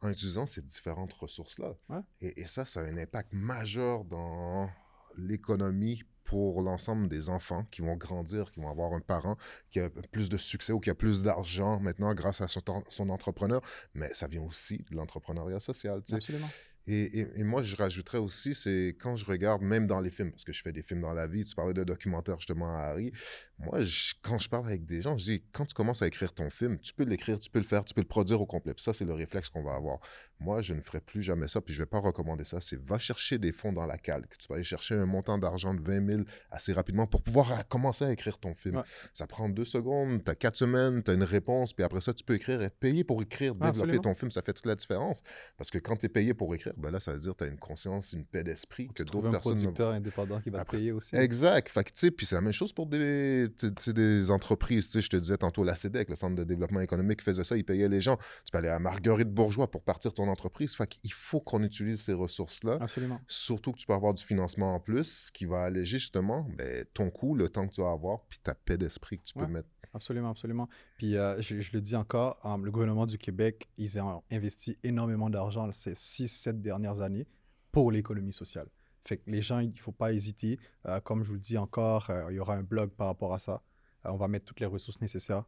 en utilisant ces différentes ressources-là. Et, et, ça, ça a un impact majeur dans l'économie pour l'ensemble des enfants qui vont grandir, qui vont avoir un parent qui a plus de succès ou qui a plus d'argent maintenant grâce à son, son entrepreneur, mais ça vient aussi de l'entrepreneuriat social. Absolument. Et, moi, je rajouterais aussi, c'est quand je regarde, même dans les films, parce que je fais des films dans la vie, tu parlais de documentaire justement à Harry. Moi, quand je parle avec des gens, je dis, quand tu commences à écrire ton film, tu peux l'écrire, tu peux le faire, tu peux le produire au complet. ça, c'est le réflexe qu'on va avoir. Moi, je ne ferai plus jamais ça, puis je ne vais pas recommander ça. C'est va chercher des fonds dans la calque. Tu vas aller chercher un montant d'argent de 20 000 assez rapidement pour pouvoir commencer à écrire ton film. Ça prend deux secondes, tu as quatre semaines, tu as une réponse, puis après ça, tu peux écrire et payer pour écrire, développer ton film. Ça fait toute la différence. Parce que quand tu es payé pour écrire, ben là, ça veut dire que tu as une conscience, une paix d'esprit que d'autres personnes. un producteur indépendant qui va te payer aussi. Exact. Fait que, puis c'est la même chose pour des, des entreprises. Je te disais tantôt, la CEDEC, le Centre de développement économique, faisait ça, il payait les gens. Tu peux aller à Marguerite Bourgeois pour partir ton entreprise. Fait qu'il faut qu'on utilise ces ressources-là. Absolument. Surtout que tu peux avoir du financement en plus qui va alléger justement ben, ton coût, le temps que tu vas avoir, puis ta paix d'esprit que tu peux mettre. Absolument, absolument. Puis euh, je, le dis encore, euh, le gouvernement du Québec, ils ont investi énormément d'argent ces six, sept dernières années pour l'économie sociale. Fait que les gens, il ne faut pas hésiter. Euh, comme je vous le dis encore, il y aura un blog par rapport à ça. on va mettre toutes les ressources nécessaires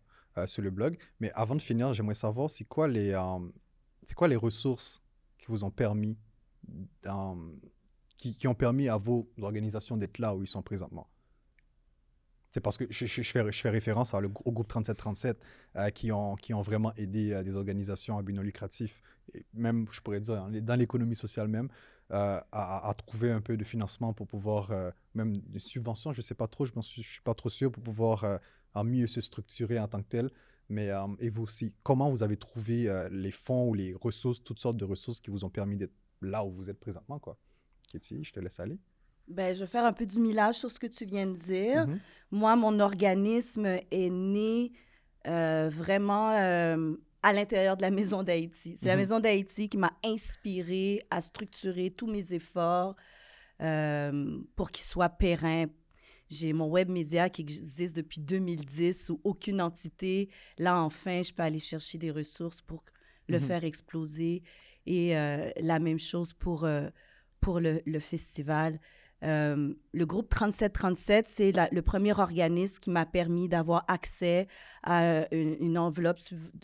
sur le blog. Mais avant de finir, j'aimerais savoir, c'est quoi, les, quoi les ressources qui vous ont permis, qui, ont permis à vos organisations d'être là où ils sont présentement? C'est parce que je, fais, référence au groupe 3737 euh, qui, ont, vraiment aidé euh, des organisations à but non lucratif, même, je pourrais dire, dans l'économie sociale même, euh, à, trouver un peu de financement pour pouvoir, même des subventions, je ne sais pas trop, je ne suis, suis, pas trop sûr, pour pouvoir en mieux se structurer en tant que tel. Mais et vous aussi, comment vous avez trouvé les fonds ou les ressources, toutes sortes de ressources qui vous ont permis d'être là où vous êtes présentement, quoi? Katie, je te laisse aller. Ben, je vais faire un peu du millage sur ce que tu viens de dire. Mm-hmm. Moi, mon organisme est né euh, vraiment à l'intérieur de la Maison d'Haïti. C'est la mm-hmm. Maison d'Haïti qui m'a inspiré à structurer tous mes efforts pour qu'ils soient pérennes. J'ai mon web média qui existe depuis 2010 où aucune entité, là enfin, je peux aller chercher des ressources pour le mm-hmm. faire exploser. Et la même chose pour, pour le, le festival. Euh, le groupe 3737, c'est le premier organisme qui m'a permis d'avoir accès à une, enveloppe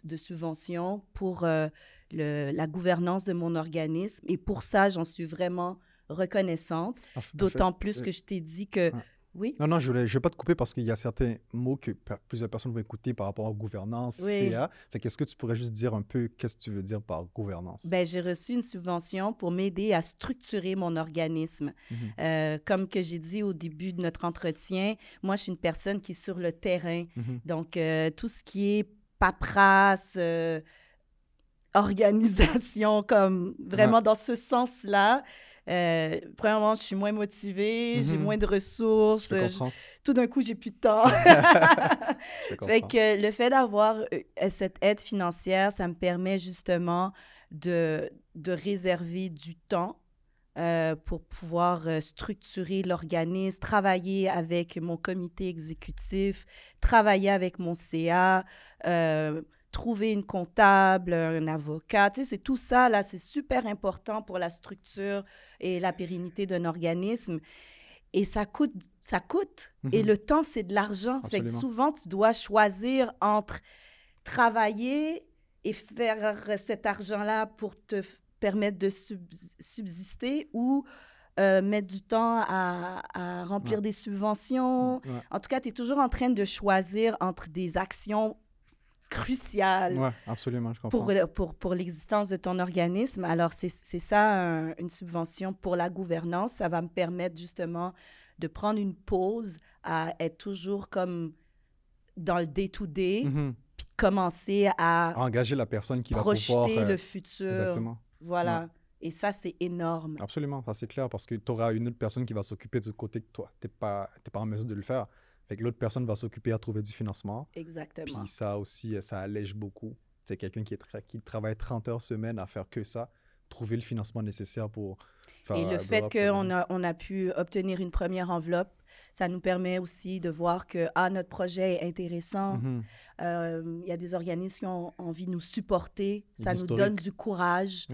de subvention pour euh, le, la gouvernance de mon organisme. Et pour ça, j'en suis vraiment reconnaissante. Ah, D'autant plus que je t'ai dit que oui. Non, non, je ne vais pas te couper parce qu'il y a certains mots que plusieurs personnes vont écouter par rapport à gouvernance, CA. Fait qu'est-ce que tu pourrais juste dire un peu qu'est-ce que tu veux dire par gouvernance? Ben, j'ai reçu une subvention pour m'aider à structurer mon organisme. Mhm. Euh, comme que j'ai dit au début de notre entretien, moi, je suis une personne qui est sur le terrain. Mhm. Donc, euh, tout ce qui est paperasse, euh, organisation, comme vraiment dans ce sens-là, euh, premièrement, je suis moins motivée, j'ai mhm. moins de ressources. tout d'un coup, j'ai plus de temps. fait que le fait d'avoir euh, cette aide financière, ça me permet justement de, de réserver du temps euh, pour pouvoir structurer l'organisme, travailler avec mon comité exécutif, travailler avec mon CA, trouver une comptable, un avocat. Tu sais, c'est tout ça, là, c'est super important pour la structure et la pérennité d'un organisme. Et ça coûte, ça coûte. Et mhm. le temps, c'est de l'argent. Fait que souvent, tu dois choisir entre travailler et faire cet argent-là pour te permettre de subsister ou euh, mettre du temps à, remplir des subventions. En tout cas, tu es toujours en train de choisir entre des actions crucial ouais, absolument, je comprends. pour, pour, pour l'existence de ton organisme. Alors, c'est ça, une subvention pour la gouvernance. Ça va me permettre justement de prendre une pause, à être toujours comme dans le day-to-day, mm-hmm. puis de commencer à, engager la personne qui va pouvoir... Projeter le futur. Exactement. Voilà. Et ça, c'est énorme. Absolument, ça c'est clair, parce que tu auras une autre personne qui va s'occuper de côté que toi. Tu n'es pas, pas en mesure de le faire. Fait que l'autre personne va s'occuper à trouver du financement. Exactement. Puis ça aussi, ça allège beaucoup. C'est quelqu'un qui, qui travaille 30 heures semaine à faire que ça, trouver le financement nécessaire pour faire... Et le fait qu'on a, on a pu obtenir une première enveloppe, ça nous permet aussi de voir que ah, notre projet est intéressant. Mm-hmm. Euh, il y a des organismes qui ont envie de nous supporter. Ça nous donne du courage.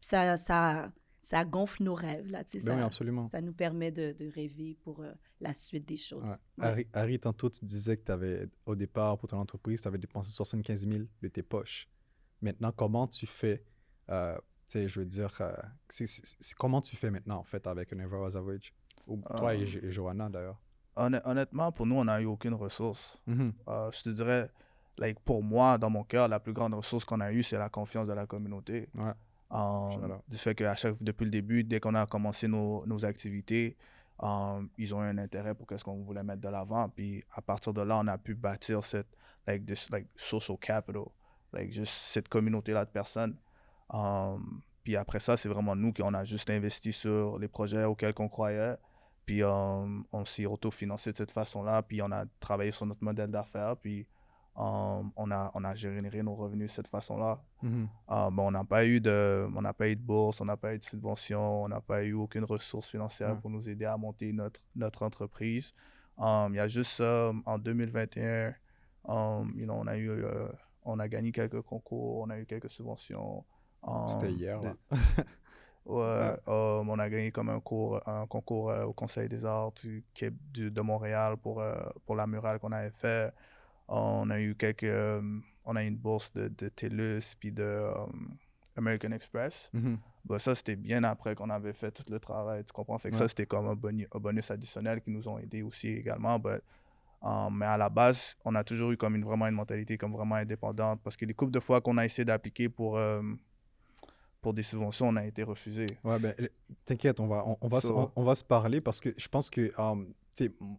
ça, ça, ça gonfle nos rêves. Là, ben ça, oui, absolument. ça nous permet de, de rêver pour euh, la suite des choses. Harry, tantôt, tu disais que tu avais, au départ, pour ton entreprise, tu avais dépensé 75 000 de tes poches. Maintenant, comment tu fais euh, sais, je veux dire, euh, comment tu fais maintenant, en fait, avec un Ever Average? Ou toi et, et Johanna, d'ailleurs Honnêtement, pour nous, on n'a eu aucune ressource. Mm-hmm. je te dirais, like, pour moi, dans mon cœur, la plus grande ressource qu'on a eue, c'est la confiance de la communauté. Ouais. Um, du fait qu'à chaque, depuis le début, dès qu'on a commencé nos, nos activités, um, ils ont eu un intérêt pour qu'est-ce qu'on voulait mettre de l'avant. Puis à partir de là, on a pu bâtir cette like, this, like, social capital, like, juste cette communauté-là de personnes. Um, puis après ça, c'est vraiment nous qui on a juste investi sur les projets auxquels on croyait. Puis on s'est autofinancé de cette façon-là. Puis on a travaillé sur notre modèle d'affaires. Puis on, a, on a généré nos revenus de cette façon-là. Euh, on n'a pas, eu de, on pas eu de bourse, on n'a pas eu de subvention, on n'a pas eu aucune ressource financière pour nous aider à monter notre, notre entreprise. Um, il y a juste en 2021, um, you know, on, a eu, euh, on a gagné quelques concours, on a eu quelques subventions. C'était hier, ouais, on a gagné comme un, cours, un concours euh, au Conseil des arts de, de Montréal pour, pour la murale qu'on avait fait. On a eu quelques. Euh, on a eu une bourse de, de TELUS puis de euh, American Express. Mm-hmm. Bah, ça, c'était bien après qu'on avait fait tout le travail, tu comprends? Fait que ça, c'était comme un bonus, additionnel qui nous ont aidés aussi également. Um, mais à la base, on a toujours eu comme une, vraiment une mentalité comme vraiment indépendante parce que les couples de fois qu'on a essayé d'appliquer pour, euh, pour des subventions, on a été refusé. Ouais, ben, t'inquiète, on va, on, va, on, va se parler parce que je pense que um,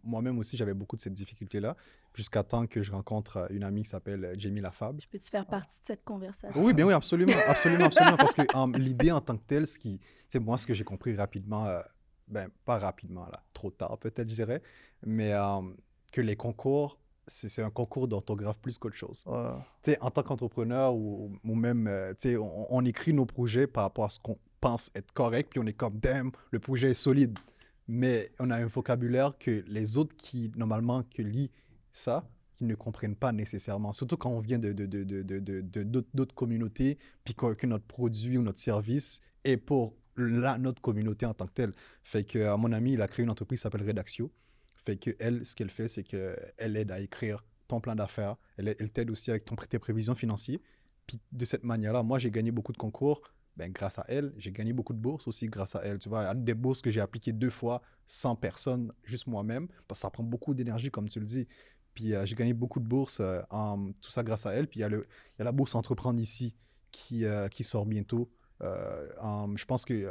moi-même aussi, j'avais beaucoup de cette difficulté-là, jusqu'à temps que je rencontre euh, une amie qui s'appelle euh, Jamie Lafab. Je peux-tu faire partie de cette conversation? Oui, bien oui, absolument, absolument, absolument, parce que l'idée en tant que telle, ce qui, moi, ce que j'ai compris rapidement, euh, ben, pas rapidement, là, trop tard peut-être, je dirais, mais que les concours, c'est un concours d'orthographe plus qu'autre chose. sais, En tant qu'entrepreneur ou, ou, même, on, on écrit nos projets par rapport à ce qu'on pense être correct, puis on est comme, damn, le projet est solide mais on a un vocabulaire que les autres qui, normalement, que lisent ça, qui ne comprennent pas nécessairement. Surtout quand on vient de, de, de, d'autres communautés, puis que, notre produit ou notre service est pour la, notre communauté en tant que telle. Fait que à mon ami, il a créé une entreprise qui s'appelle Redaxio. Fait que elle, ce qu'elle fait, c'est qu'elle aide à écrire ton plan d'affaires. Elle, elle t'aide aussi avec ton, tes prévisions financières. Puis de cette manière-là, moi, j'ai gagné beaucoup de concours ben, grâce à elle, j'ai gagné beaucoup de bourses aussi grâce à elle. Tu vois, des bourses que j'ai appliquées deux fois, sans personne, juste moi-même, parce que ça prend beaucoup d'énergie, comme tu le dis. Puis euh, j'ai gagné beaucoup de bourses, euh, en, tout ça grâce à elle. Puis il y, y, a la bourse Entreprendre ici qui, euh, qui sort bientôt. je pense que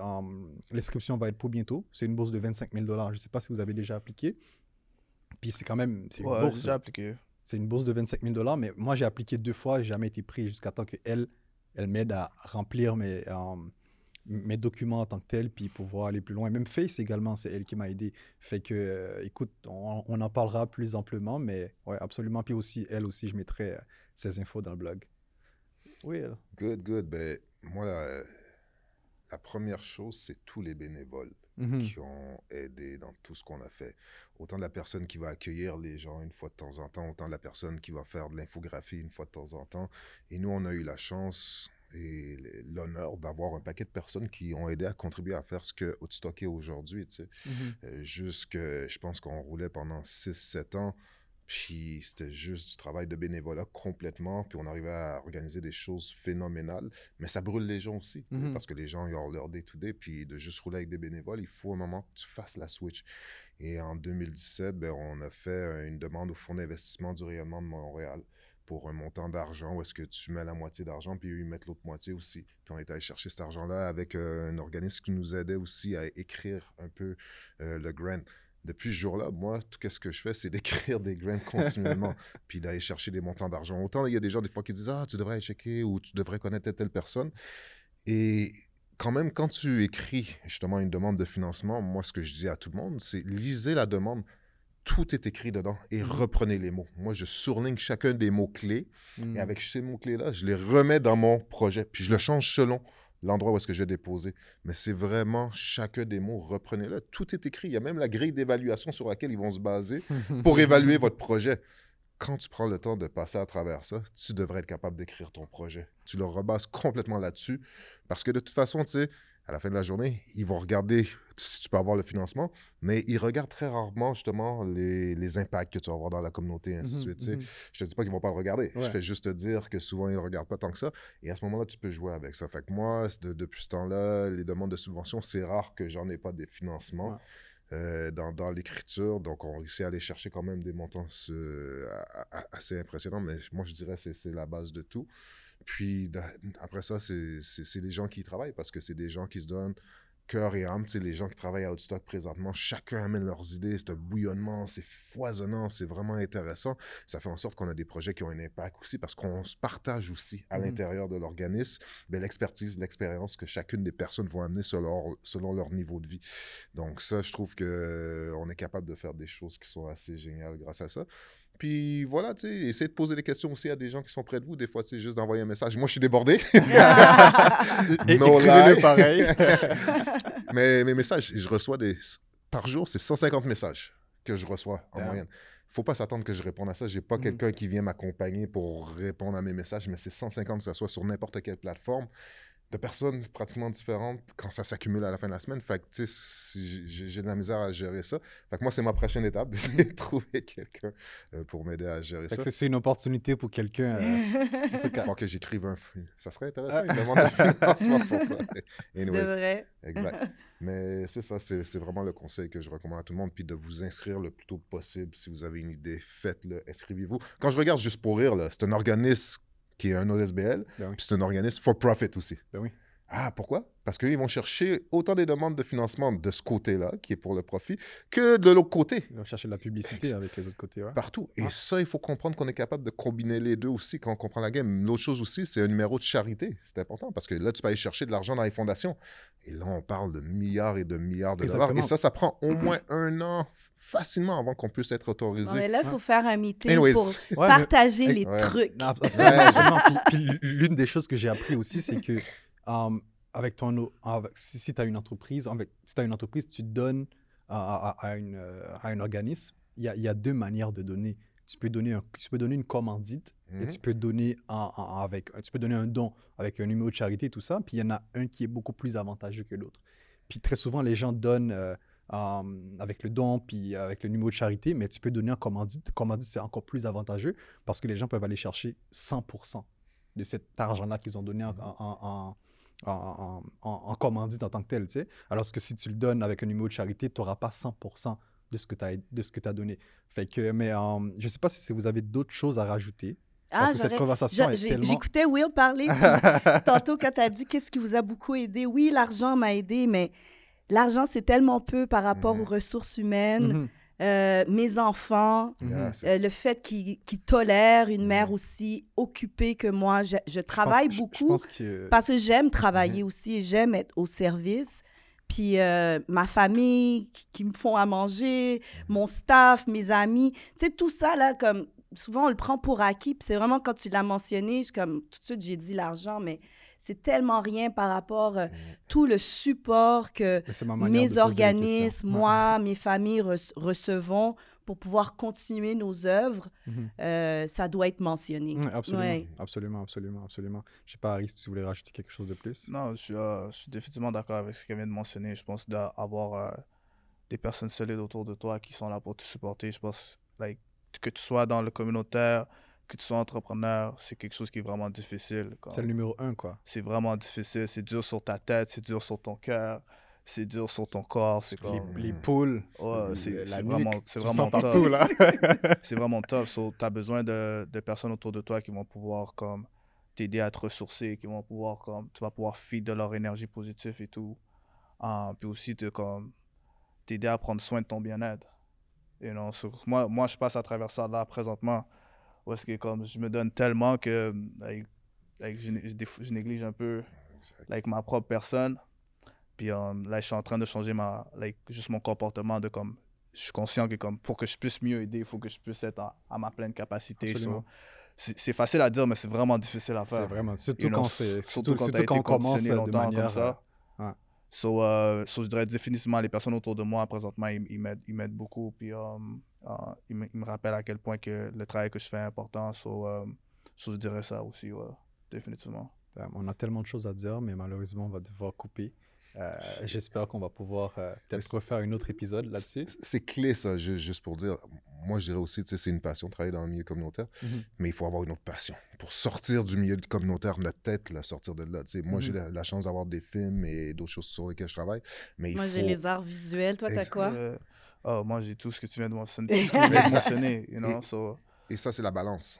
l'inscription va être pour bientôt. C'est une bourse de 25 000 dollars. Je ne sais pas si vous avez déjà appliqué. Puis c'est quand même. C'est une bourse. appliqué. C'est une bourse de 25 000 dollars, mais moi j'ai appliqué deux fois, j'ai jamais été pris jusqu'à temps qu'elle elle m'aide à remplir mes, mes documents en tant que tel, puis pouvoir aller plus loin. Même Face également, c'est elle qui m'a aidé. Fait que, euh, écoute, on, en parlera plus amplement, mais ouais, absolument. Puis aussi, elle aussi, je mettrai euh, ces infos dans le blog. Oui. Good, good. Ben, moi, la, la première chose, c'est tous les bénévoles. Mhm. qui ont aidé dans tout ce qu'on a fait. Autant de la personne qui va accueillir les gens une fois de temps en temps, autant de la personne qui va faire de l'infographie une fois de temps en temps. Et nous, on a eu la chance et l'honneur d'avoir un paquet de personnes qui ont aidé à contribuer à faire ce que Outstock est aujourd'hui. Tu sais. Mhm. Euh, jusque, je pense qu'on roulait pendant 6-7 ans puis c'était juste du travail de bénévolat complètement. Puis on arrivait à organiser des choses phénoménales. Mais ça brûle les gens aussi, mhm. parce que les gens, ils ont leur day-to-day. Puis de juste rouler avec des bénévoles, il faut un moment que tu fasses la switch. Et en 2017, ben, on a fait une demande au Fonds d'investissement du rayonnement de Montréal pour un montant d'argent où est-ce que tu mets la moitié d'argent, puis eux, ils mettent l'autre moitié aussi. Puis on est allé chercher cet argent-là avec euh, un organisme qui nous aidait aussi à écrire un peu euh, le grant depuis ce jour-là, moi, tout ce que je fais, c'est d'écrire des grants continuellement, puis d'aller chercher des montants d'argent. Autant il y a des gens des fois qui disent ah tu devrais aller checker ou tu devrais connaître telle, telle personne. Et quand même, quand tu écris justement une demande de financement, moi ce que je dis à tout le monde, c'est lisez la demande. Tout est écrit dedans et mhm. reprenez les mots. Moi, je surligne chacun des mots clés et mhm. avec ces mots clés là, je les remets dans mon projet puis je le change selon l'endroit où est-ce que je vais déposer. Mais c'est vraiment chacun des mots, reprenez-le. Tout est écrit. Il y a même la grille d'évaluation sur laquelle ils vont se baser pour évaluer votre projet. Quand tu prends le temps de passer à travers ça, tu devrais être capable d'écrire ton projet. Tu le rebases complètement là-dessus parce que de toute façon, tu sais, à la fin de la journée, ils vont regarder si tu peux avoir le financement, mais ils regardent très rarement justement les, les impacts que tu vas avoir dans la communauté, ainsi de suite. Je Je te dis pas qu'ils vont pas le regarder. Je fais juste te dire que souvent, ils ne regardent pas tant que ça. Et à ce moment-là, tu peux jouer avec ça. Fait que moi, depuis ce temps-là, les demandes de subvention, c'est rare que j'en ai pas des financements. Euh, dans, dans l'écriture. Donc, on réussit à aller chercher quand même des montants euh, assez impressionnants, mais moi, je dirais que c'est la base de tout. Puis, après ça, c'est des gens qui y travaillent parce que c'est des gens qui se donnent cœur et âme. Les gens qui travaillent à Outstock présentement, chacun amène leurs idées. C'est un bouillonnement, c'est foisonnant, c'est vraiment intéressant. Ça fait en sorte qu'on a des projets qui ont un impact aussi parce qu'on se partage aussi à mmh l'intérieur de l'organisme ben, l'expertise, l'expérience que chacune des personnes vont amener selon, selon leur niveau de vie. Donc ça, je trouve qu'on euh, est capable de faire des choses qui sont assez géniales grâce à ça. Puis voilà, tu sais, essayez de poser des questions aussi à des gens qui sont près de vous. Des fois, sais, juste d'envoyer un message. Moi, je suis débordé. Écrivez-le pareil. Mais mes messages, je reçois des... Par jour, c'est 150 messages que je reçois en moyenne. Il ne faut pas s'attendre que je réponde à ça. Je n'ai pas mm. quelqu'un qui vient m'accompagner pour répondre à mes messages, mais c'est 150 que ce soit sur n'importe quelle plateforme de personnes pratiquement différentes quand ça s'accumule à la fin de la semaine. Fait que, tu sais, j'ai de la misère à gérer ça. Fait que moi, c'est ma prochaine étape, d'essayer de trouver quelqu'un euh, pour m'aider à gérer ça. C'est une opportunité pour quelqu'un. Euh, Il faut que j'écrive un... Ça serait intéressant, une demande de financement pour ça. C'est vrai. Exact. Mais c'est ça, c'est vraiment le conseil que je recommande à tout le monde. Puis de vous inscrire le plus tôt possible. Si vous avez une idée, faites-le, inscrivez-vous. Quand je regarde juste pour rire, c'est un organisme qui est un OSBL, ben puis c'est un organisme for profit aussi. Ben oui. Ah, pourquoi? Parce qu'ils vont chercher autant des demandes de financement de ce côté-là, qui est pour le profit, que de l'autre côté. Ils vont chercher de la publicité avec les autres côtés. Partout. Et ça, il faut comprendre qu'on est capable de combiner les deux aussi quand on comprend la game. L'autre chose aussi, c'est un numéro de charité. C'est important parce que là, tu peux aller chercher de l'argent dans les fondations. Et là, on parle de milliards et de milliards de dollars. Et ça, ça prend au moins un an facilement avant qu'on puisse être autorisé. mais là, il faut faire un meeting pour partager les trucs. absolument. l'une des choses que j'ai appris aussi, c'est que um, avec ton, si, tu as une entreprise, avec, si tu as une entreprise, tu donnes à, à, une, euh, à un organisme, il y a, y a, deux manières de donner. Tu peux donner, un, tu peux donner une commandite et tu mhm. peux, donner un, avec, tu peux donner un don avec un numéro de charité et tout ça. Puis il y en a un qui est beaucoup plus avantageux que l'autre. Puis très souvent, les gens donnent euh, avec le don puis avec le numéro de charité, mais tu peux donner un commandite. Commandite, c'est encore plus avantageux parce que les gens peuvent aller chercher 100% de cet argent-là qu'ils ont donné en, en en, en, commandite en tant que tel, tu sais. Alors que si tu le donnes avec un numéro de charité, tu n'auras pas 100% de ce que tu as, de ce que as donné. Fait que, mais euh, je ne sais pas si vous avez d'autres choses à rajouter. Ah, parce que cette conversation est tellement... J'écoutais Will parler tantôt quand tu as dit qu'est-ce qui vous a beaucoup aidé. Oui, l'argent m'a aidé, mais l'argent, c'est tellement peu par rapport mm-hmm. aux ressources humaines. Mm-hmm. Euh, mes enfants, mhm. euh, le fait qu'ils tolèrent une mère mhm. aussi occupée que moi. Je, travaille beaucoup parce que j'aime travailler mhm. aussi et j'aime être au service. Puis euh, ma famille qui, me font à manger, mon staff, mes amis, tu sais, tout ça, là, comme souvent on le prend pour acquis. Puis c'est vraiment quand tu l'as mentionné, comme tout de suite j'ai dit l'argent, mais c'est tellement rien par rapport à euh, tout le support que mes organismes, moi, mes familles recevons pour pouvoir continuer nos œuvres, mhm. euh, ça doit être mentionné. absolument, absolument, absolument, absolument. Je ne sais pas, Harry, si tu voulais rajouter quelque chose de plus? Non, je, euh, suis définitivement d'accord avec ce qu'elle vient de mentionner. Je pense d'avoir des personnes solides autour de toi qui sont là pour te supporter. Je pense like, que tu sois dans le communautaire, que tu sois entrepreneur, c'est quelque chose qui est vraiment difficile. C'est le numéro un, quoi. C'est vraiment difficile. C'est dur sur ta tête, c'est dur sur ton cœur, c'est dur sur ton corps. C'est comme... les, poules, ouais, c'est vraiment, c'est vraiment partout, là. c'est vraiment top. tu as besoin de, de, personnes autour de toi qui vont pouvoir comme t'aider à te ressourcer, qui vont pouvoir comme tu vas pouvoir feed de leur énergie positive et tout. Ah, puis aussi te comme t'aider à prendre soin de ton bien-être. You know? moi, moi, je passe à travers ça là présentement. Parce que comme je me donne tellement que je, néglige un peu like, ma propre personne. Puis um, là, je suis en train de changer ma, like, juste mon comportement de comme, je suis conscient que comme, pour que je puisse mieux aider, il faut que je puisse être à, ma pleine capacité. c'est facile à dire, mais c'est vraiment difficile à faire. C'est vraiment, surtout quand, c'est, surtout, quand, surtout quand on commence de manière... Comme ça. Ouais. So, uh, so, je dirais définitivement, les personnes autour de moi, présentement, ils, ils m'aident beaucoup. Puis, um, uh, ils, me, rappellent à quel point que le travail que je fais est important. So, um, so je dirais ça aussi, ouais, définitivement. On a tellement de choses à dire, mais malheureusement, on va devoir couper. Euh, j'espère qu'on va pouvoir euh, peut-être refaire un autre épisode là-dessus. C'est clé, ça, juste pour dire. Moi, je dirais aussi, tu sais, c'est une passion, de travailler dans le milieu communautaire, mhm. mais il faut avoir une autre passion. Pour sortir du milieu communautaire, notre tête, la sortir de là. Tu sais, moi, j'ai mhm. la, chance d'avoir des films et d'autres choses sur lesquelles je travaille. Mais moi, j'ai les arts visuels. Toi, t'as quoi? Oh, moi, j'ai tout ce que tu viens de mentionner. you know, et, et ça, c'est la balance.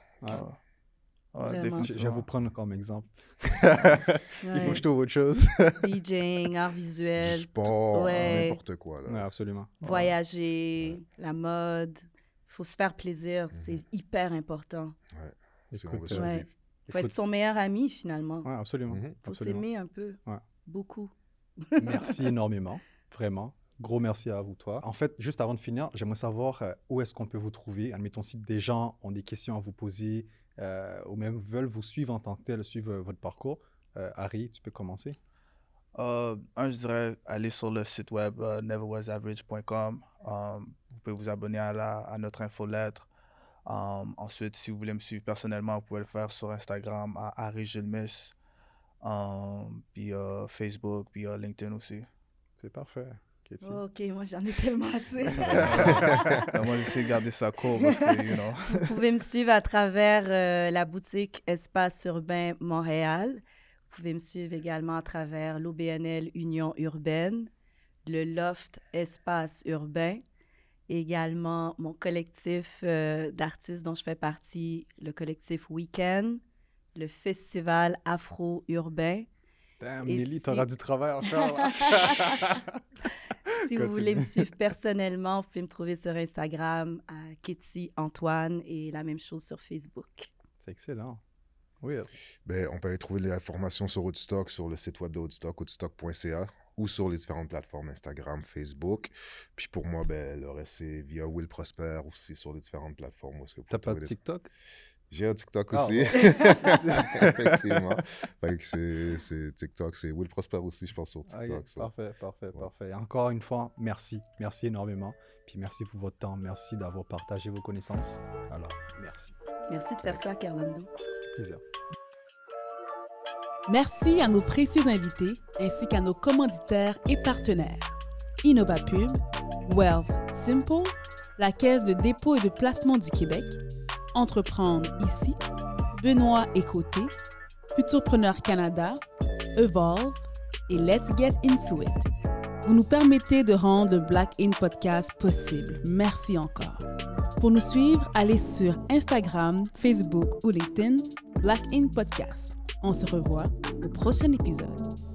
je vais vous prendre comme exemple. Il faut que je trouve autre chose. DJing, art visuel. Du sport, n'importe quoi. Là. absolument. Voyager, la mode. Il faut se faire plaisir. Mhm. C'est hyper important. Ouais. Il faut être son meilleur ami, finalement. Oui, absolument. Il mhm. faut s'aimer un peu. Beaucoup. Merci énormément. Vraiment. Gros merci à vous, toi. En fait, juste avant de finir, j'aimerais savoir euh, où est-ce qu'on peut vous trouver? Admettons, si des gens ont des questions à vous poser euh, ou même veulent vous suivre en tant que tel, suivre votre parcours. Euh, Harry, tu peux commencer. un, je dirais aller sur le site web neverwasaverage.com. vous pouvez vous abonner à, la, à notre infolettre. ensuite, si vous voulez me suivre personnellement, vous pouvez le faire sur Instagram à Harry Gilmes, puis Facebook, puis LinkedIn aussi. C'est parfait. Ok, moi j'en ai tellement à dire. moi j'essaie de garder ça court parce que, you know. Vous pouvez me suivre à travers euh, la boutique Espace Urbain Montréal. Vous pouvez me suivre également à travers l'OBNL Union Urbaine, le Loft Espace Urbain, également mon collectif euh, d'artistes dont je fais partie, le collectif Weekend, le Festival Afro-Urbain. Damn, Nelly, t'auras du travail à faire. si vous voulez me suivre personnellement, vous pouvez me trouver sur Instagram à Kitty Antoine et la même chose sur Facebook. C'est excellent. Oui. Ben, on peut aller trouver les informations sur Woodstock sur le site web de Woodstock, woodstock.ca ou sur les différentes plateformes Instagram, Facebook. Puis pour moi, ben, le reste, c'est via Will Prosper aussi sur les différentes plateformes. T'as pas de TikTok? J'ai un TikTok ah, aussi. Effectivement. c'est TikTok, c'est Will Prosper aussi, je pense, sur TikTok. Parfait, parfait, parfait. Encore une fois, merci. Merci énormément. Puis merci pour votre temps. Merci d'avoir partagé vos connaissances. Alors, merci. Merci de faire ça, Carlando. Plaisir. Merci à nos précieux invités ainsi qu'à nos commanditaires et partenaires. InnovaPub, Wealth Simple, la Caisse de dépôt et de placement du Québec, Entreprendre ici, Benoît Écoté, Futurpreneur Canada, Evolve et Let's Get Into It. Vous nous permettez de rendre Black In Podcast possible. Merci encore. Pour nous suivre, allez sur Instagram, Facebook ou LinkedIn, Black In Podcast. On se revoit au prochain épisode.